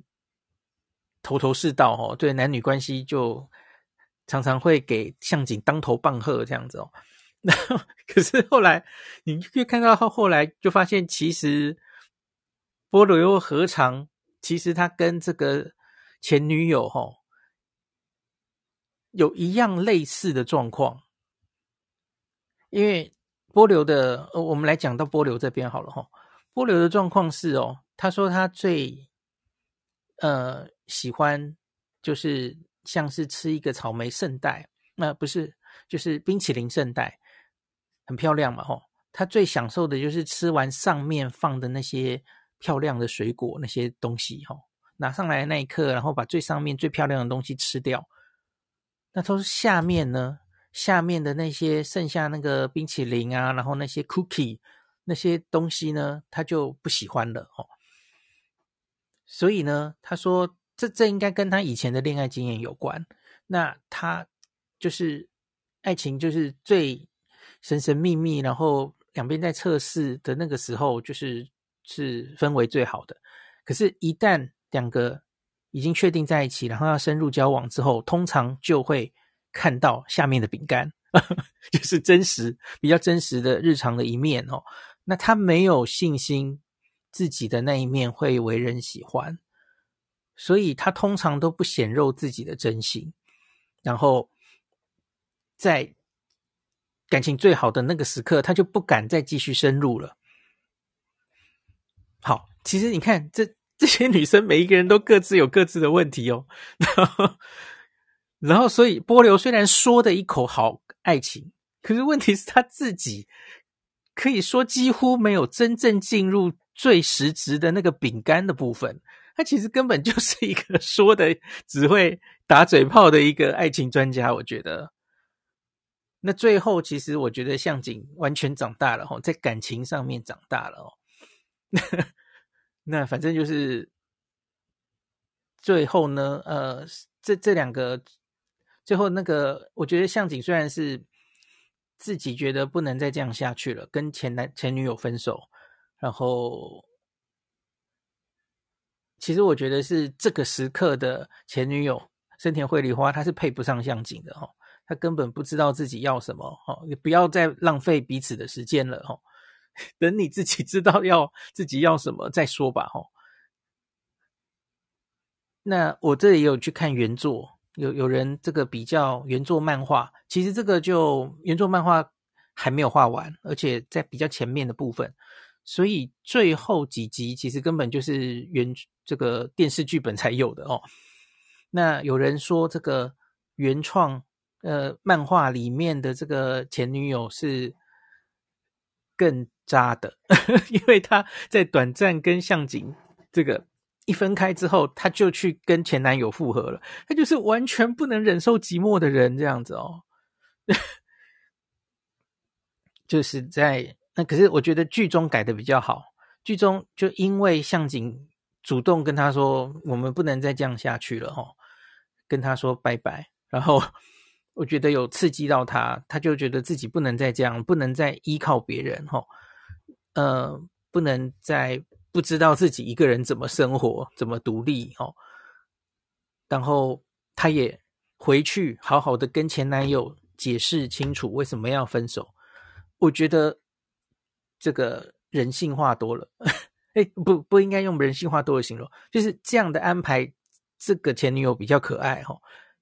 头头是道哦，对男女关系就常常会给向井当头棒喝这样子哦。那可是后来你越看到后后来就发现，其实波流又何尝？其实他跟这个前女友哈有一样类似的状况。因为波流的，呃，我们来讲到波流这边好了哈。波流的状况是哦，他说他最呃喜欢就是像是吃一个草莓圣代，那、不是就是冰淇淋圣代，很漂亮嘛，吼，他最享受的就是吃完上面放的那些漂亮的水果那些东西，吼，拿上来那一刻，然后把最上面最漂亮的东西吃掉。那他说下面呢，下面的那些剩下那个冰淇淋啊，然后那些 cookie 那些东西呢，他就不喜欢了，哦。所以呢，他说这这应该跟他以前的恋爱经验有关。那他就是爱情，就是最神神秘秘，然后两边在测试的那个时候，就是是氛围最好的。可是，一旦两个已经确定在一起，然后要深入交往之后，通常就会看到下面的饼干，就是真实、比较真实的日常的一面哦。那他没有信心。自己的那一面会为人喜欢，所以他通常都不显露自己的真心，然后在感情最好的那个时刻，他就不敢再继续深入了。好，其实你看，这 这些女生每一个人都各自有各自的问题哦。然后，然后所以波流虽然说的一口好爱情，可是问题是他自己可以说几乎没有真正进入。最实质的那个饼干的部分，他其实根本就是一个说的只会打嘴炮的一个爱情专家。我觉得，那最后其实我觉得向井完全长大了哈，在感情上面长大了哦。那反正就是最后呢，呃，这这两个最后那个，我觉得向井虽然是自己觉得不能再这样下去了，跟前男前女友分手。然后，其实我觉得是这个时刻的前女友生田绘梨花，她是配不上向井的哈，她根本不知道自己要什么哈，也不要再浪费彼此的时间了哈，等你自己知道要自己要什么再说吧哈。那我这里也有去看原作，有有人这个比较原作漫画，其实这个就原作漫画还没有画完，而且在比较前面的部分。所以最后几集其实根本就是原这个电视剧本才有的哦。那有人说这个原创呃漫画里面的这个前女友是更渣的，因为他在短暂跟向井这个一分开之后，他就去跟前男友复合了。他就是完全不能忍受寂寞的人这样子哦，就是在。那可是我觉得剧中改的比较好，剧中就因为向井主动跟他说，我们不能再这样下去了哦，跟他说拜拜，然后我觉得有刺激到他，他就觉得自己不能再这样，不能再依靠别人哦，呃，不能再不知道自己一个人怎么生活，怎么独立哦，然后他也回去好好的跟前男友解释清楚为什么要分手，我觉得。这个人性化多了，哎，不不应该用人性化多的形容，就是这样的安排。这个前女友比较可爱哈，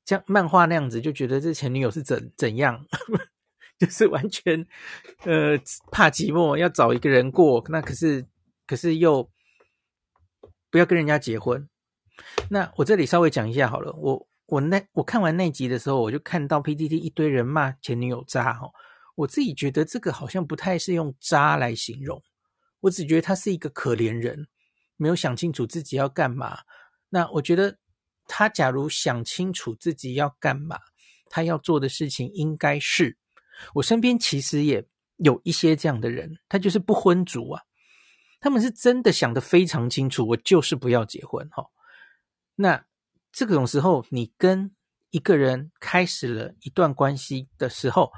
像漫画那样子，就觉得这前女友是怎怎样，就是完全呃怕寂寞，要找一个人过，那可是可是又不要跟人家结婚。那我这里稍微讲一下好了，我我那我看完那集的时候，我就看到 PTT 一堆人骂前女友渣哈。我自己觉得这个好像不太是用渣来形容，我只觉得他是一个可怜人，没有想清楚自己要干嘛。那我觉得他假如想清楚自己要干嘛，他要做的事情应该是，我身边其实也有一些这样的人，他就是不婚族啊，他们是真的想得非常清楚，我就是不要结婚哈。那这种时候，你跟一个人开始了一段关系的时候，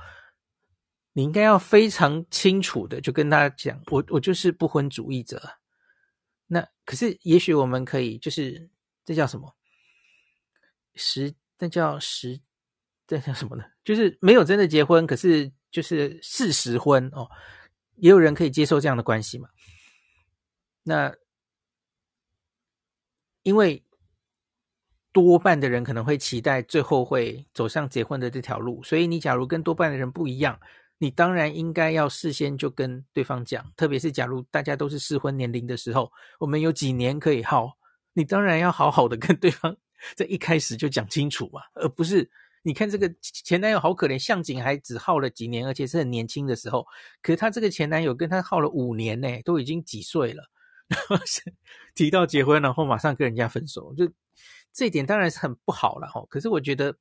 你应该要非常清楚的就跟他讲，我我就是不婚主义者。那可是也许我们可以，就是这叫什么？实，那叫实，这叫什么呢？就是没有真的结婚，可是就是事实婚哦。也有人可以接受这样的关系嘛？那因为多半的人可能会期待最后会走上结婚的这条路，所以你假如跟多半的人不一样。你当然应该要事先就跟对方讲，特别是假如大家都是适婚年龄的时候，我们有几年可以耗，你当然要好好的跟对方在一开始就讲清楚嘛，而不是你看这个前男友好可怜，向景还只耗了几年，而且是很年轻的时候。可是他这个前男友跟他耗了五年呢，都已经几岁了，然后提到结婚，然后马上跟人家分手，就这一点当然是很不好了哈。可是我觉得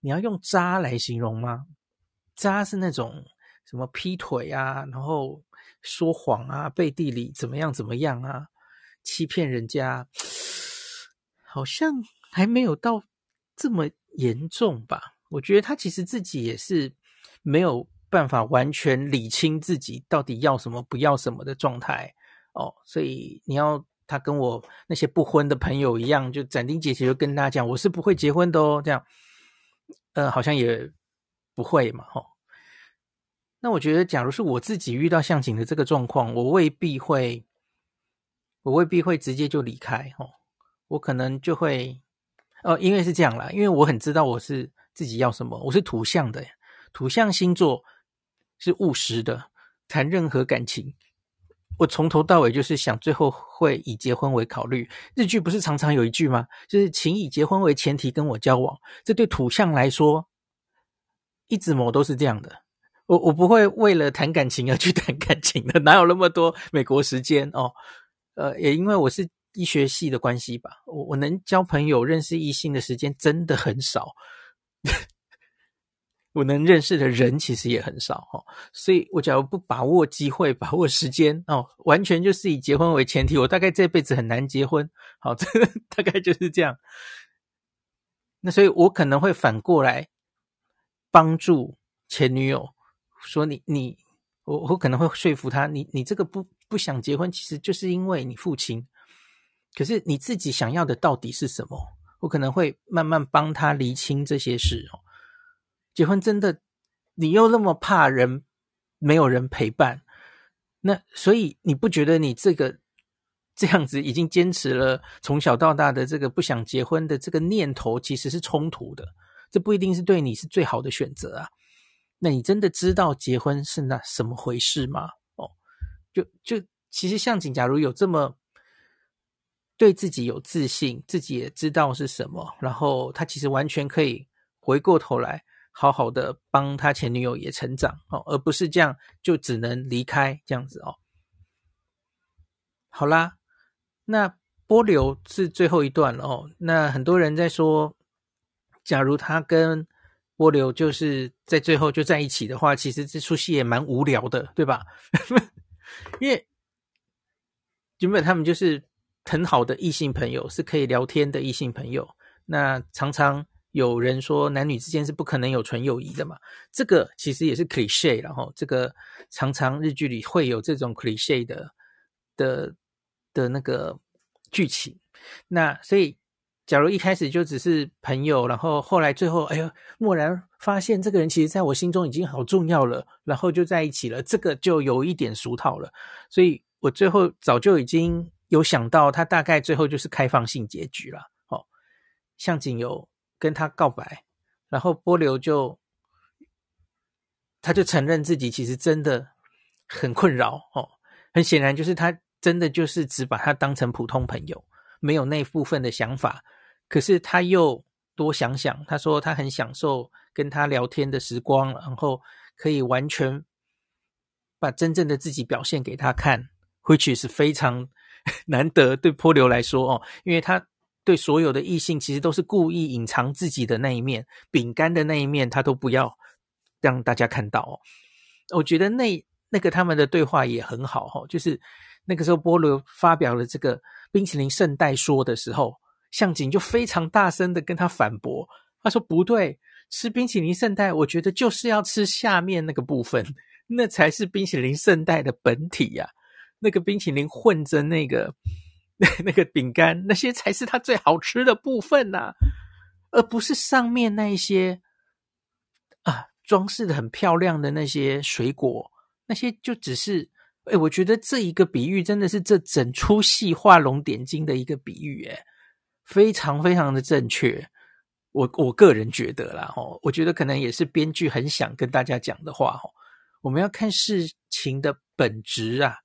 你要用渣来形容吗？渣是那种什么劈腿啊，然后说谎啊，背地里怎么样怎么样啊，欺骗人家，好像还没有到这么严重吧？我觉得他其实自己也是没有办法完全理清自己到底要什么不要什么的状态哦，所以你要他跟我那些不婚的朋友一样，就斩钉截铁就跟大家讲，我是不会结婚的哦，这样，呃，好像也。不会嘛，吼。那我觉得，假如是我自己遇到向井的这个状况，我未必会，我未必会直接就离开，吼。我可能就会，哦，因为是这样啦，因为我很知道我是自己要什么，我是土象的，土象星座是务实的，谈任何感情，我从头到尾就是想最后会以结婚为考虑。日剧不是常常有一句吗？就是请以结婚为前提跟我交往，这对土象来说。一直某都是这样的，我我不会为了谈感情而去 谈感情的，哪有那么多美国时间哦？呃，也因为我是医学系的关系吧，我我能交朋友、认识异性的时间真的很少，我能认识的人其实也很少哈、哦，所以我假如不把握机会、把握时间哦，完全就是以结婚为前提，我大概这辈子很难结婚。好，这 个大概就是这样。那所以我可能会反过来。帮助前女友说你：“你你我我可能会说服他，你你这个不不想结婚，其实就是因为你父亲。可是你自己想要的到底是什么？我可能会慢慢帮他厘清这些事哦。结婚真的，你又那么怕人，没有人陪伴，那所以你不觉得你这个这样子已经坚持了从小到大的这个不想结婚的这个念头，其实是冲突的。”这不一定是对你是最好的选择啊！那你真的知道结婚是那什么回事吗？哦，就就其实向井，假如有这么对自己有自信，自己也知道是什么，然后他其实完全可以回过头来好好的帮他前女友也成长哦，而不是这样就只能离开这样子哦。好啦，那波流是最后一段了哦。那很多人在说。假如他跟波流就是在最后就在一起的话，其实这出戏也蛮无聊的，对吧？因为原本他们就是很好的异性朋友，是可以聊天的异性朋友。那常常有人说男女之间是不可能有纯友谊的嘛，这个其实也是 cliché，然后这个常常日剧里会有这种 cliché 的的的那个剧情。那所以。假如一开始就只是朋友，然后后来最后，哎呦，蓦然发现这个人其实在我心中已经好重要了，然后就在一起了，这个就有一点俗套了。所以我最后早就已经有想到，他大概最后就是开放性结局了。哦，向井有跟他告白，然后波流就他就承认自己其实真的很困扰。哦，很显然就是他真的就是只把他当成普通朋友。没有那部分的想法，可是他又多想想。他说他很享受跟他聊天的时光，然后可以完全把真正的自己表现给他看，which 是非常 难得对波流来说哦，因为他对所有的异性其实都是故意隐藏自己的那一面，饼干的那一面他都不要让大家看到哦。我觉得那那个他们的对话也很好哦，就是那个时候波罗发表了这个。冰淇淋圣代说的时候，向井就非常大声的跟他反驳。他说：“不对，吃冰淇淋圣代，我觉得就是要吃下面那个部分，那才是冰淇淋圣代的本体呀、啊。那个冰淇淋混着那个那 那个饼干，那些才是它最好吃的部分呐、而不是上面那一些啊装饰的很漂亮的那些水果，那些就只是。”哎，我觉得这一个比喻真的是这整出戏画龙点睛的一个比喻，哎，非常非常的正确。我我个人觉得啦，吼，我觉得可能也是编剧很想跟大家讲的话，吼，我们要看事情的本质啊。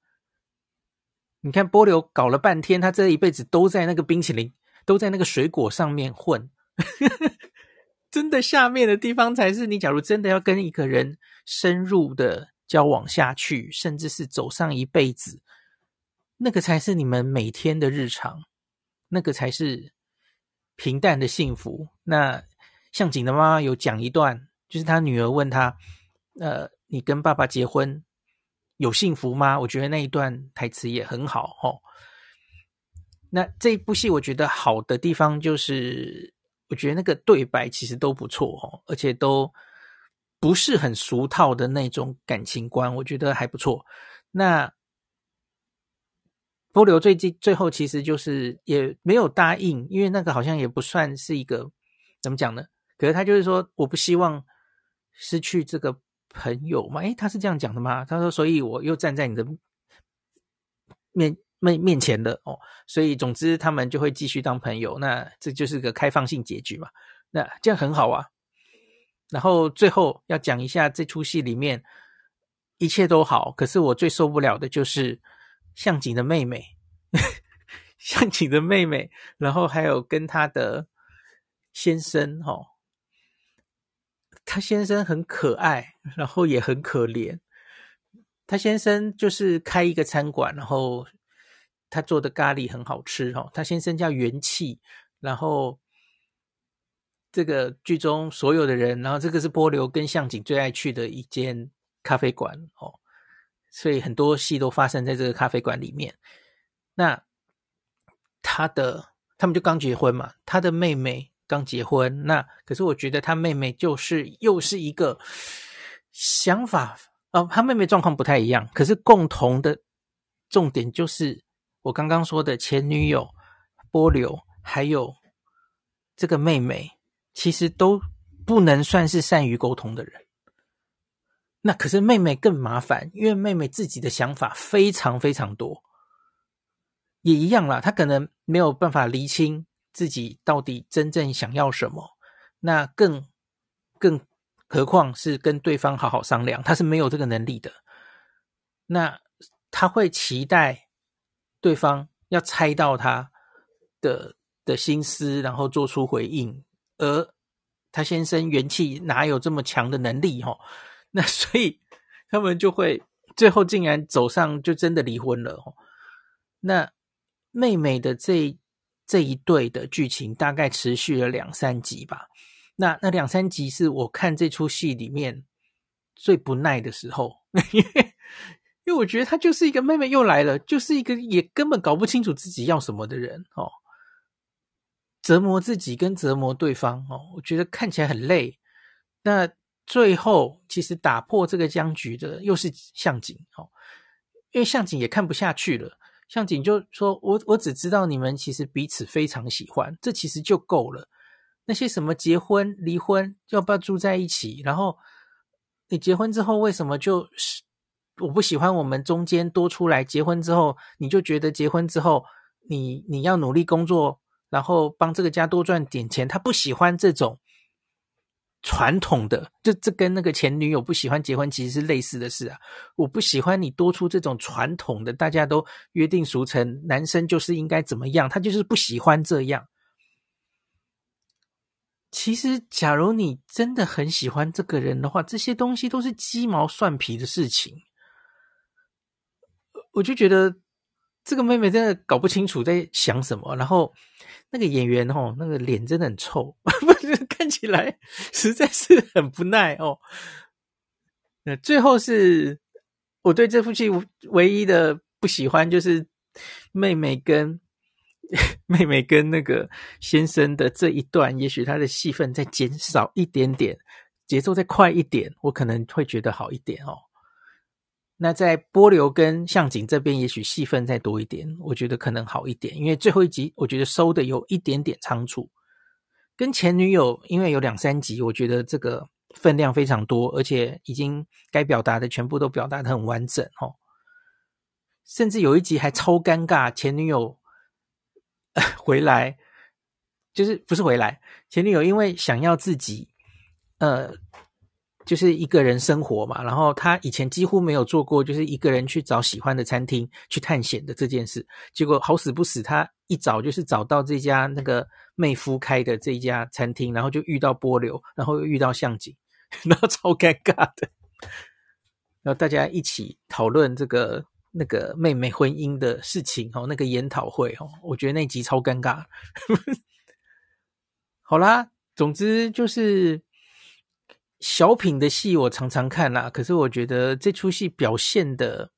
你看波流搞了半天，他这一辈子都在那个冰淇淋，都在那个水果上面混，真的下面的地方才是你，假如真的要跟一个人深入的交往下去，甚至是走上一辈子，那个才是你们每天的日常，那个才是平淡的幸福。那向井的妈妈有讲一段，就是他女儿问他：“呃，你跟爸爸结婚有幸福吗？”我觉得那一段台词也很好哦。那这一部戏我觉得好的地方就是。我觉得那个对白其实都不错哦，而且都不是很俗套的那种感情观，我觉得还不错。那波流最近最后其实就是也没有答应，因为那个好像也不算是一个怎么讲呢？可是他就是说，我不希望失去这个朋友嘛。诶，他是这样讲的吗？他说，所以我又站在你的面。面面前的哦，所以总之他们就会继续当朋友，那这就是个开放性结局嘛，那这样很好啊。然后最后要讲一下这出戏里面一切都好，可是我最受不了的就是向井的妹妹，向井的妹妹，然后还有跟他的先生哦，他先生很可爱，然后也很可怜，他先生就是开一个餐馆，然后。他做的咖喱很好吃哦，他先生叫元气，然后这个剧中所有的人，然后这个是波流跟向井最爱去的一间咖啡馆哦，所以很多戏都发生在这个咖啡馆里面。那他的他们就刚结婚嘛，他的妹妹刚结婚，那可是我觉得他妹妹就是又是一个想法哦，他妹妹状况不太一样，可是共同的重点就是。我刚刚说的前女友波流，还有这个妹妹，其实都不能算是善于沟通的人。那可是妹妹更麻烦，因为妹妹自己的想法非常非常多，也一样啦。她可能没有办法厘清自己到底真正想要什么。那更更何况是跟对方好好商量，他是没有这个能力的。那他会期待。对方要猜到他的的心思，然后做出回应，而他先生元气哪有这么强的能力？哈，那 所以他们就会最后竟然走上就真的离婚了。那妹妹的这这一对的剧情大概持续了两三集吧。那那两三集是我看这出戏里面最不耐的时候，因为。因为我觉得他就是一个妹妹又来了，就是一个也根本搞不清楚自己要什么的人哦，折磨自己跟折磨对方哦，我觉得看起来很累。那最后其实打破这个僵局的又是向井哦，因为向井也看不下去了，向井就说：“我我只知道你们其实彼此非常喜欢，这其实就够了。那些什么结婚、离婚，要不要住在一起？然后你结婚之后为什么就是？”我不喜欢我们中间多出来结婚之后，你就觉得结婚之后你你要努力工作，然后帮这个家多赚点钱。他不喜欢这种传统的，就这跟那个前女友不喜欢结婚其实是类似的事啊。我不喜欢你多出这种传统的，大家都约定俗成，男生就是应该怎么样，他就是不喜欢这样。其实，假如你真的很喜欢这个人的话，这些东西都是鸡毛蒜皮的事情。我就觉得这个妹妹真的搞不清楚在想什么，然后那个演员哦，那个脸真的很臭，起来实在是很不耐哦。那最后是我对这部戏唯一的不喜欢，就是妹妹跟 妹妹跟那个先生的这一段，也许他的戏份再减少一点点，节奏再快一点，我可能会觉得好一点哦。那在波流跟向井这边，也许戏份再多一点，我觉得可能好一点。因为最后一集，我觉得收的有一点点仓促。跟前女友，因为有两三集，我觉得这个分量非常多，而且已经该表达的全部都表达得很完整哦。甚至有一集还超尴尬，前女友 回来，就是不是回来，前女友因为想要自己，呃。就是一个人生活嘛，然后他以前几乎没有做过，就是一个人去找喜欢的餐厅去探险的这件事。结果好死不死，他一找就是找到这家那个妹夫开的这一家餐厅，然后就遇到波流，然后又遇到向井，然后超尴尬的。然后大家一起讨论这个那个妹妹婚姻的事情哦，那个研讨会哦，我觉得那集超尴尬。好啦，总之就是。小品的戏我常常看啦，可是我觉得这出戏表现的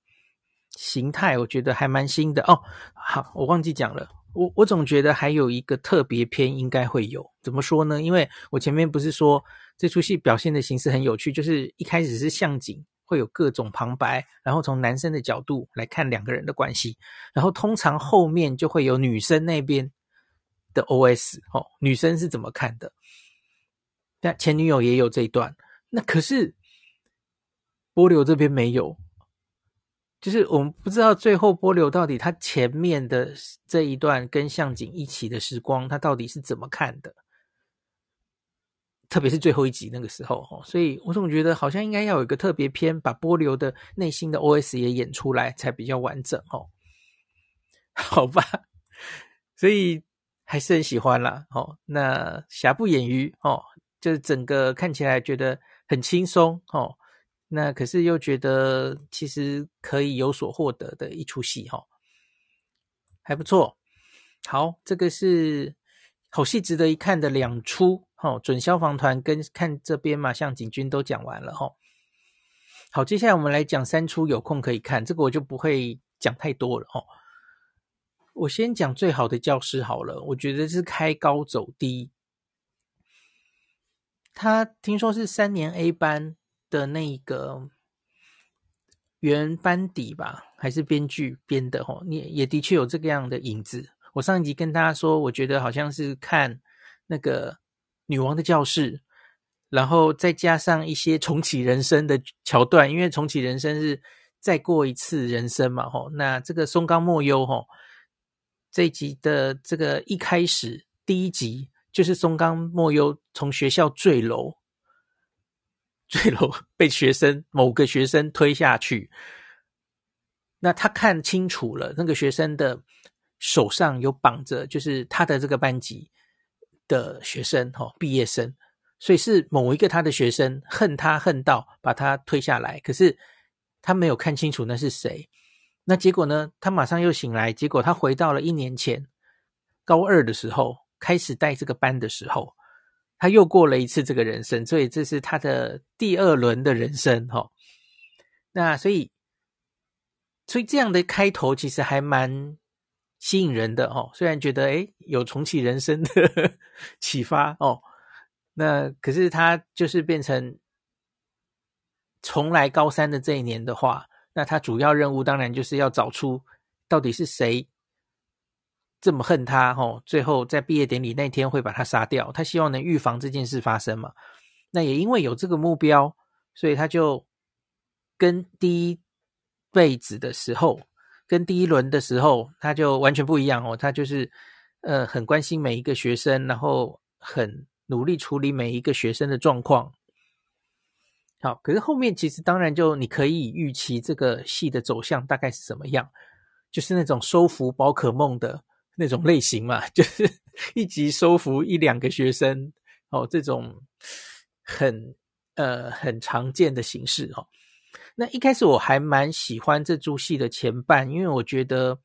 形态，我觉得还蛮新的哦。好，我忘记讲了，我我总觉得还有一个特别篇应该会有。怎么说呢？因为我前面不是说这出戏表现的形式很有趣，就是一开始是向井会有各种旁白，然后从男生的角度来看两个人的关系，然后通常后面就会有女生那边的 OS 哦，女生是怎么看的？但前女友也有这一段，那可是波流这边没有，就是我们不知道最后波流到底他前面的这一段跟向井一起的时光，他到底是怎么看的？特别是最后一集那个时候，所以我总觉得好像应该要有一个特别篇，把波流的内心的 OS 也演出来，才比较完整哦。好吧，所以还是很喜欢啦。哦，那瑕不掩瑜哦。就是整个看起来觉得很轻松哦，那可是又觉得其实可以有所获得的一出戏哈，还不错。好，这个是好戏值得一看的两出哦，准消防团跟看这边嘛，向井君都讲完了哈。好，接下来我们来讲三出有空可以看，这个我就不会讲太多了哦。我先讲最好的教师好了，我觉得是开高走低。他听说是三年 A 班的那个原班底吧，还是编剧编的？吼，你也的确有这个样的影子。我上一集跟大家说，我觉得好像是看那个女王的教室，然后再加上一些重启人生的桥段，因为重启人生是再过一次人生嘛，吼。那这个松冈莫优，吼，这一集的这个一开始第一集。就是松冈莫优从学校坠楼，坠楼被学生 某个学生推下去，那他看清楚了，那个学生的手上有绑着，就是他的这个班级的学生哈，毕业生，所以是某一个他的学生恨他恨到把他推下来，可是他没有看清楚那是谁，那结果呢？他马上又醒来，结果他回到了一年前高二的时候。开始带这个班的时候，他又过了一次这个人生，所以这是他的第二轮的人生哈。那所以，所以这样的开头其实还蛮吸引人的哦。虽然觉得诶有重启人生的 启发哦，那可是他就是变成重来高三的这一年的话，那他主要任务当然就是要找出到底是谁。这么恨他，吼，最后在毕业典礼那天会把他杀掉。他希望能预防这件事发生嘛？那也因为有这个目标，所以他就跟第一辈子的时候，跟第一轮的时候，他就完全不一样哦。他就是呃，很关心每一个学生，然后很努力处理每一个学生的状况。好，可是后面其实当然就你可以预期这个戏的走向大概是什么样，就是那种收服宝可梦的。那种类型嘛，就是一集收服一两个学生哦，这种很呃很常见的形式哦。那一开始我还蛮喜欢这出戏的前半，因为我觉得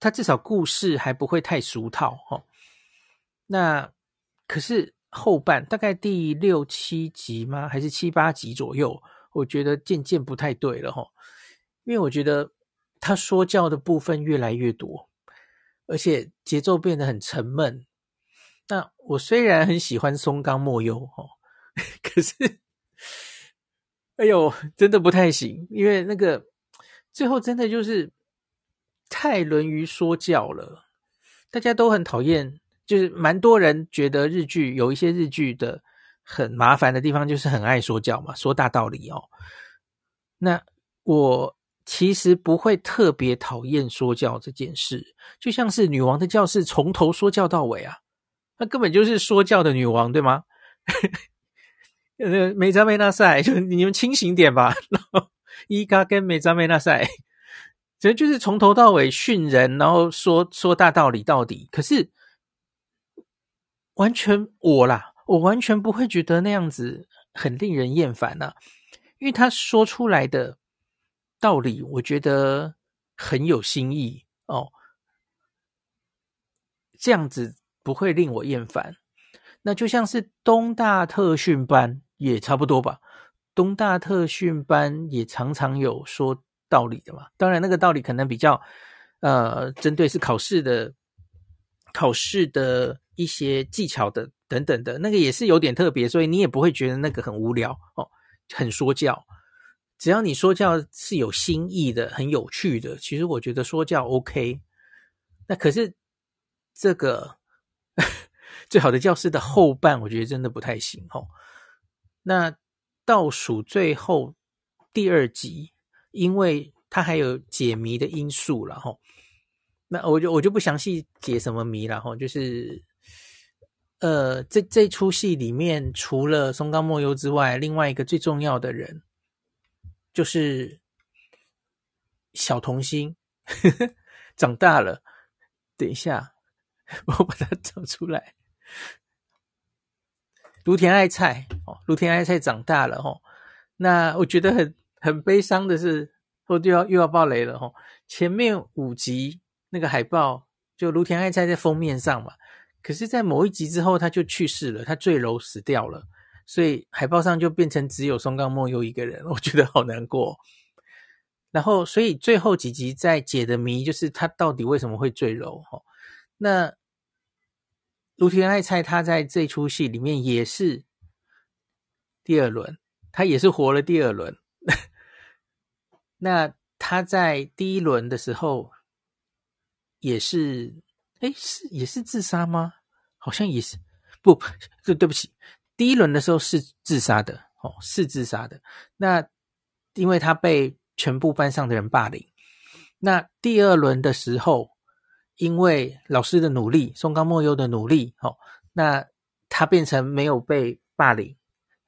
它至少故事还不会太俗套哦。那可是后半大概第六七集吗？还是七八集左右？我觉得渐渐不太对了哈，因为我觉得。他说教的部分越来越多，而且节奏变得很沉闷。那我虽然很喜欢松冈莫优哦，可是，哎呦，真的不太行，因为那个最后真的就是太沦于说教了。大家都很讨厌，就是蛮多人觉得日剧有一些日剧的很麻烦的地方，就是很爱说教嘛，说大道理哦。那我。其实不会特别讨厌说教这件事，就像是女王的教室从头说教到尾啊，那根本就是说教的女王，对吗？呃，美扎梅纳赛，就你们清醒点吧。然后伊嘎跟美扎梅纳赛，其实就是从头到尾训人，然后说说大道理到底。可是完全我啦，我完全不会觉得那样子很令人厌烦呐，因为他说出来的道理，我觉得很有新意哦。这样子不会令我厌烦。那就像是东大特训班也差不多吧。东大特训班也常常有说道理的嘛。当然，那个道理可能比较呃，针对是考试的考试的一些技巧的等等的，那个也是有点特别，所以你也不会觉得那个很无聊哦，很说教。只要你说教是有新意的、很有趣的，其实我觉得说教 OK。那可是这个。最好的教师的后半，我觉得真的不太行哦。那倒数最后第二集，因为它还有解谜的因素了哈。那我就我就不详细解什么谜了哈。就是呃，这这出戏里面，除了松冈莫优之外，另外一个最重要的人就是小童星，呵呵，长大了。等一下，我把它找出来。芦田爱菜哦，芦田爱菜长大了哦。那我觉得很很悲伤的是，我就要又要爆雷了哦。前面五集那个海报，就芦田爱菜在封面上嘛，可是，在某一集之后，他就去世了，他坠楼死掉了，所以海报上就变成只有松冈莫优一个人，我觉得好难过。然后，所以最后几集在解的谜就是他到底为什么会坠楼哦。那。卢田爱菜，他在这出戏里面也是第二轮，他也是活了第二轮。那他在第一轮的时候也是，哎，是也是自杀吗？好像也是，不，对，对不起，第一轮的时候是自杀的，哦，是自杀的。那因为他被全部班上的人霸凌。那第二轮的时候。因为老师的努力，松冈莫优的努力，哦，那他变成没有被霸凌，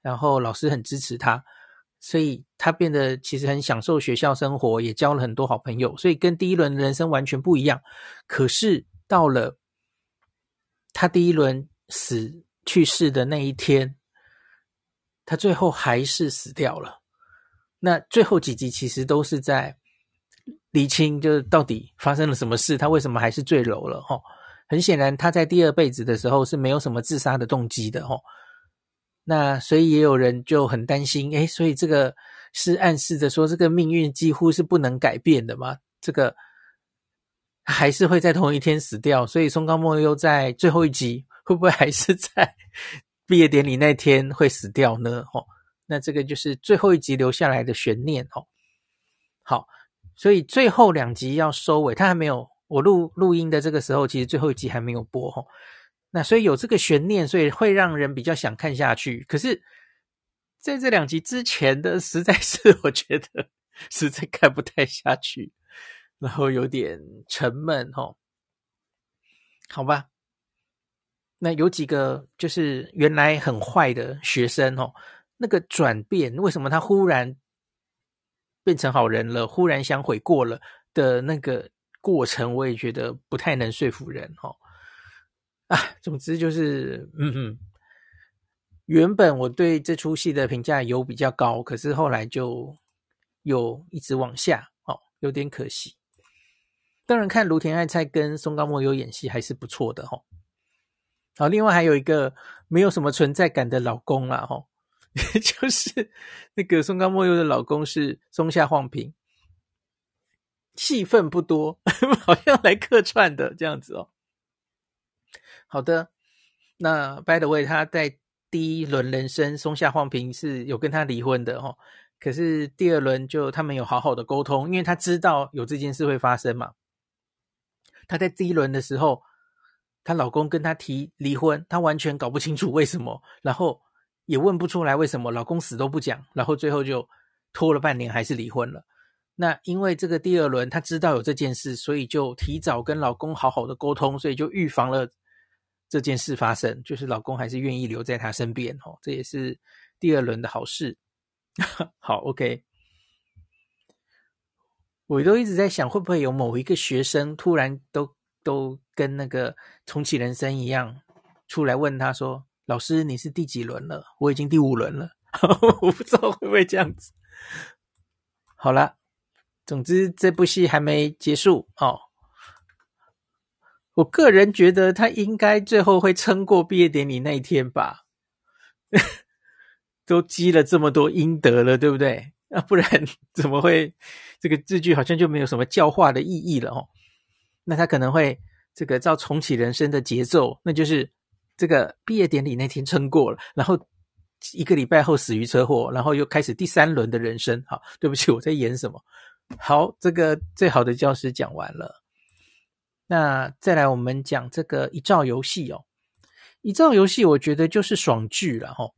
然后老师很支持他，所以他变得其实很享受学校生活，也交了很多好朋友，所以跟第一轮的人生完全不一样。可是到了他第一轮死去世的那一天，他最后还是死掉了。那最后几集其实都是在。厘清就是到底发生了什么事，他为什么还是坠楼了？哈，很显然他在第二辈子的时候是没有什么自杀的动机的，哈。那所以也有人就很担心，诶，所以这个是暗示着说这个命运几乎是不能改变的吗？这个还是会在同一天死掉，所以松冈莫又在最后一集会不会还是在 毕业典礼那天会死掉呢？哦，那这个就是最后一集留下来的悬念，哦。好。所以最后两集要收尾，他还没有。我录录音的这个时候，其实最后一集还没有播齁。那所以有这个悬念，所以会让人比较想看下去。可是在这两集之前的，实在是我觉得实在看不太下去，然后有点沉闷齁。好吧，那有几个就是原来很坏的学生哦，那个转变，为什么他忽然？变成好人了，忽然想悔过了的那个过程，我也觉得不太能说服人、哦。啊，总之就是，嗯哼，原本我对这出戏的评价有比较高，可是后来就有一直往下，哦，有点可惜。当然，看卢田爱菜跟松冈莫优演戏还是不错的、哦。好，另外还有一个没有什么存在感的老公啦哈。哦就是 那个松冈茉优的老公是松下晃平，戏份不多，好像来客串的这样子哦。好的，那 by the way，他在第一轮人生，松下晃平是有跟他离婚的哦。可是第二轮就他们有好好的沟通，因为他知道有这件事会发生嘛。他在第一轮的时候，她老公跟她提离婚，她完全搞不清楚为什么，然后。也问不出来为什么老公死都不讲，然后最后就拖了半年还是离婚了。那因为这个第二轮她知道有这件事，所以就提早跟老公好好的沟通，所以就预防了这件事发生，就是老公还是愿意留在她身边哦。这也是第二轮的好事。好，OK。我都一直在想，会不会有某一个学生突然都都跟那个重启人生一样，出来问他说：“老师，你是第几轮了？我已经第五轮了。”我不知道会不会这样子。好了，总之这部戏还没结束哦。我个人觉得他应该最后会撑过毕业典礼那一天吧，都积了这么多阴德了，对不对？啊，不然 怎么会这个日剧好像就没有什么教化的意义了哦？那他可能会这个照重启人生的节奏，那就是这个毕业典礼那天撑过了，然后一个礼拜后死于车祸，然后又开始第三轮的人生。好，对不起，我在演什么？好，这个最好的教师讲完了。那再来，我们讲这个一兆游戏哦。一兆游戏，我觉得就是爽剧了哈。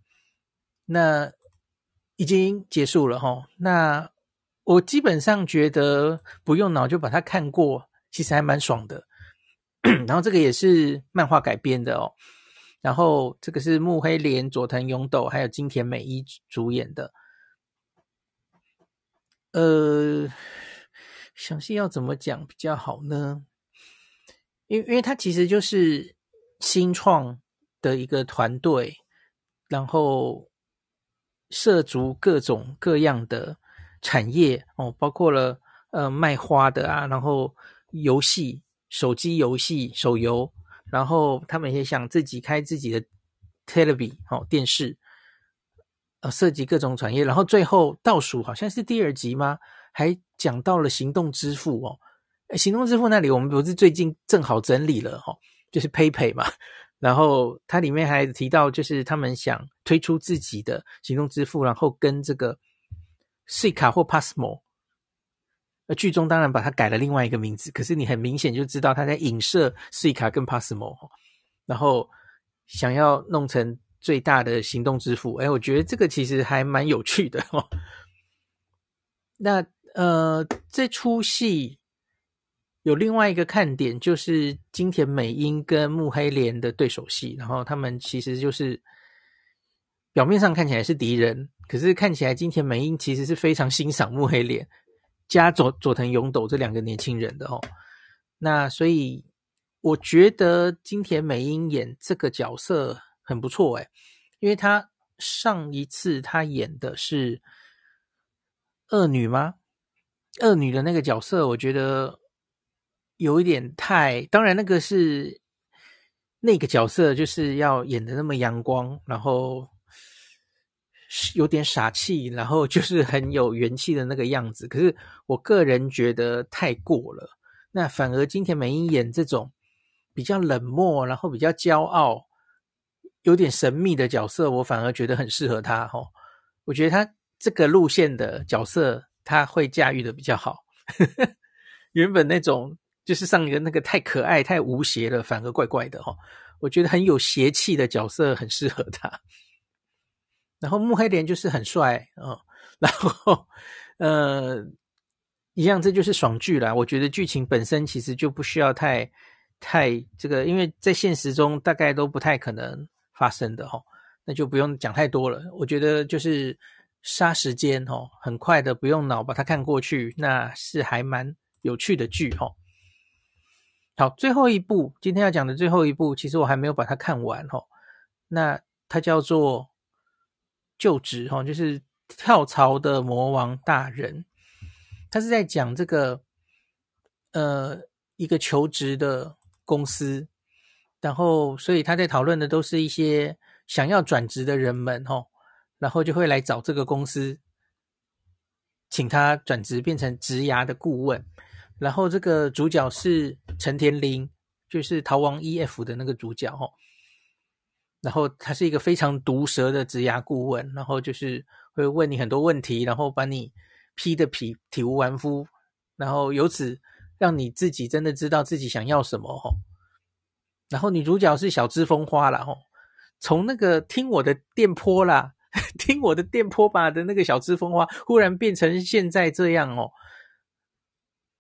那已经结束了哈。那我基本上觉得不用脑就把它看过，其实还蛮爽的。然后这个也是漫画改编的哦。然后这个是木黑莲、佐藤勇斗还有金田美一主演的。呃，详细要怎么讲比较好呢？因为，因为它其实就是新创的一个团队，然后涉足各种各样的产业哦，包括了呃卖花的啊，然后游戏、手机游戏、手游，然后他们也想自己开自己的 television 哦电视，呃涉及各种产业，然后最后倒数好像是第二集吗？还讲到了行动支付哦。行动支付那里，我们不是最近正好整理了哈，就是 PayPay 嘛。然后它里面还提到，就是他们想推出自己的行动支付，然后跟这个 C 卡或 Passmo。呃，剧中当然把它改了另外一个名字，可是你很明显就知道他在影射 Suica 跟 PASMO。然后想要弄成最大的行动支付，哎，我觉得这个其实还蛮有趣的哦。那呃，这出戏。有另外一个看点，就是金田美英跟木黑莲的对手戏，然后他们其实就是表面上看起来是敌人，可是看起来金田美英其实是非常欣赏木黑莲加佐佐藤勇斗这两个年轻人的哦。那所以我觉得金田美英演这个角色很不错诶，因为她上一次她演的是恶女吗？恶女的那个角色，我觉得。有一点太，当然那个是那个角色就是要演的那么阳光，然后有点傻气，然后就是很有元气的那个样子。可是我个人觉得太过了，那反而金田美英演这种比较冷漠，然后比较骄傲，有点神秘的角色，我反而觉得很适合他。吼，我觉得他这个路线的角色他会驾驭的比较好。原本那种。就是上一个那个太可爱、太无邪了，反而怪怪的哈。我觉得很有邪气的角色很适合他。然后木黑莲就是很帅啊、然后呃，一样，这就是爽剧啦。我觉得剧情本身其实就不需要太太这个，因为在现实中大概都不太可能发生的哈，那就不用讲太多了。我觉得就是杀时间哦，很快的不用脑把它看过去，那是还蛮有趣的剧哈。好，最后一部，今天要讲的最后一部，其实我还没有把它看完哈。那它叫做就职哈，就是跳槽的魔王大人。他是在讲这个呃一个求职的公司，然后所以他在讨论的都是一些想要转职的人们哈，然后就会来找这个公司，请他转职变成职涯的顾问。然后这个主角是陈田林，就是《逃亡 EF》的那个主角哦。然后他是一个非常毒舌的职涯顾问，然后就是会问你很多问题，然后把你批得体体无完肤，然后由此让你自己真的知道自己想要什么哦。然后女主角是小资风花啦哦，从那个听我的电波啦，听我的电波吧的那个小资风花，忽然变成现在这样哦。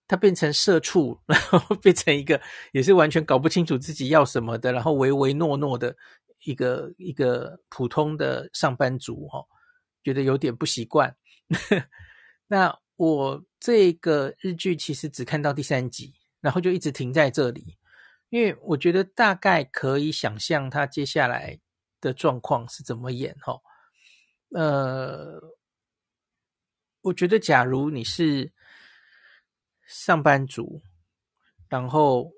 他变成社畜，然后 变成一个也是完全搞不清楚自己要什么的，然后唯唯诺诺的一个一个普通的上班族、哦。觉得有点不习惯。那我这个日剧其实只看到第三集，然后就一直停在这里，因为我觉得大概可以想象他接下来的状况是怎么演哈。呃，我觉得假如你是上班族，然后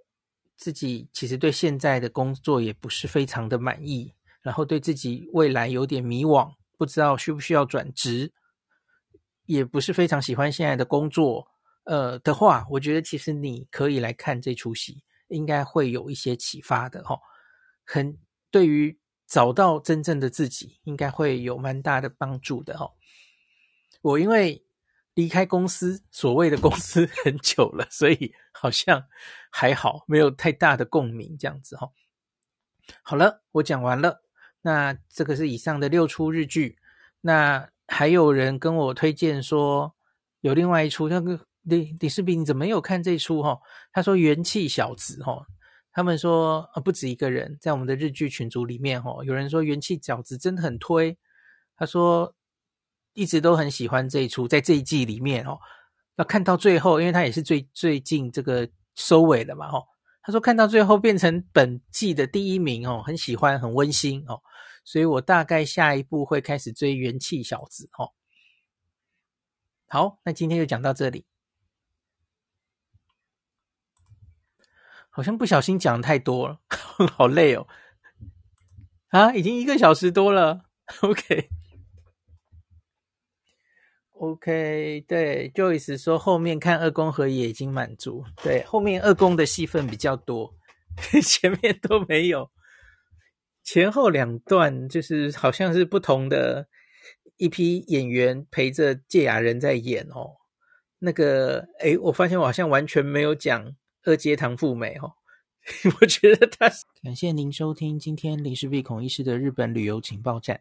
自己其实对现在的工作也不是非常的满意，然后对自己未来有点迷惘，不知道需不需要转职。也不是非常喜欢现在的工作，呃的话，我觉得其实你可以来看这出戏，应该会有一些启发的哈、哦。很对于找到真正的自己，应该会有蛮大的帮助的哈、哦。我因为离开公司，所谓的公司很久了，所以好像还好，没有太大的共鸣这样子哈、好了，我讲完了。那这个是以上的六出日剧，那。还有人跟我推荐说，有另外一出那个李李世斌，你怎么没有看这出哈？他说元气小子哈，他们说呃不止一个人在我们的日剧群组里面哈，有人说元气小子真的很推，他说一直都很喜欢这一出，在这一季里面哦，要看到最后，因为他也是最最近这个收尾的嘛哦，他说看到最后变成本季的第一名哦，很喜欢，很温馨哦。所以我大概下一步会开始追元气小子哦。好，那今天就讲到这里。好像不小心讲太多了，好累哦。啊，已经一个小时多了。OK OK, 对，Joyce 说后面看二宫和也已经满足。对，后面二宫的戏份比较多，前面都没有。前后两段就是好像是不同的一批演员陪着堺雅人在演哦。那个，诶，我发现我好像完全没有讲二阶堂富美哦。我觉得他感谢您收听今天林氏璧孔医师的日本旅游情报站。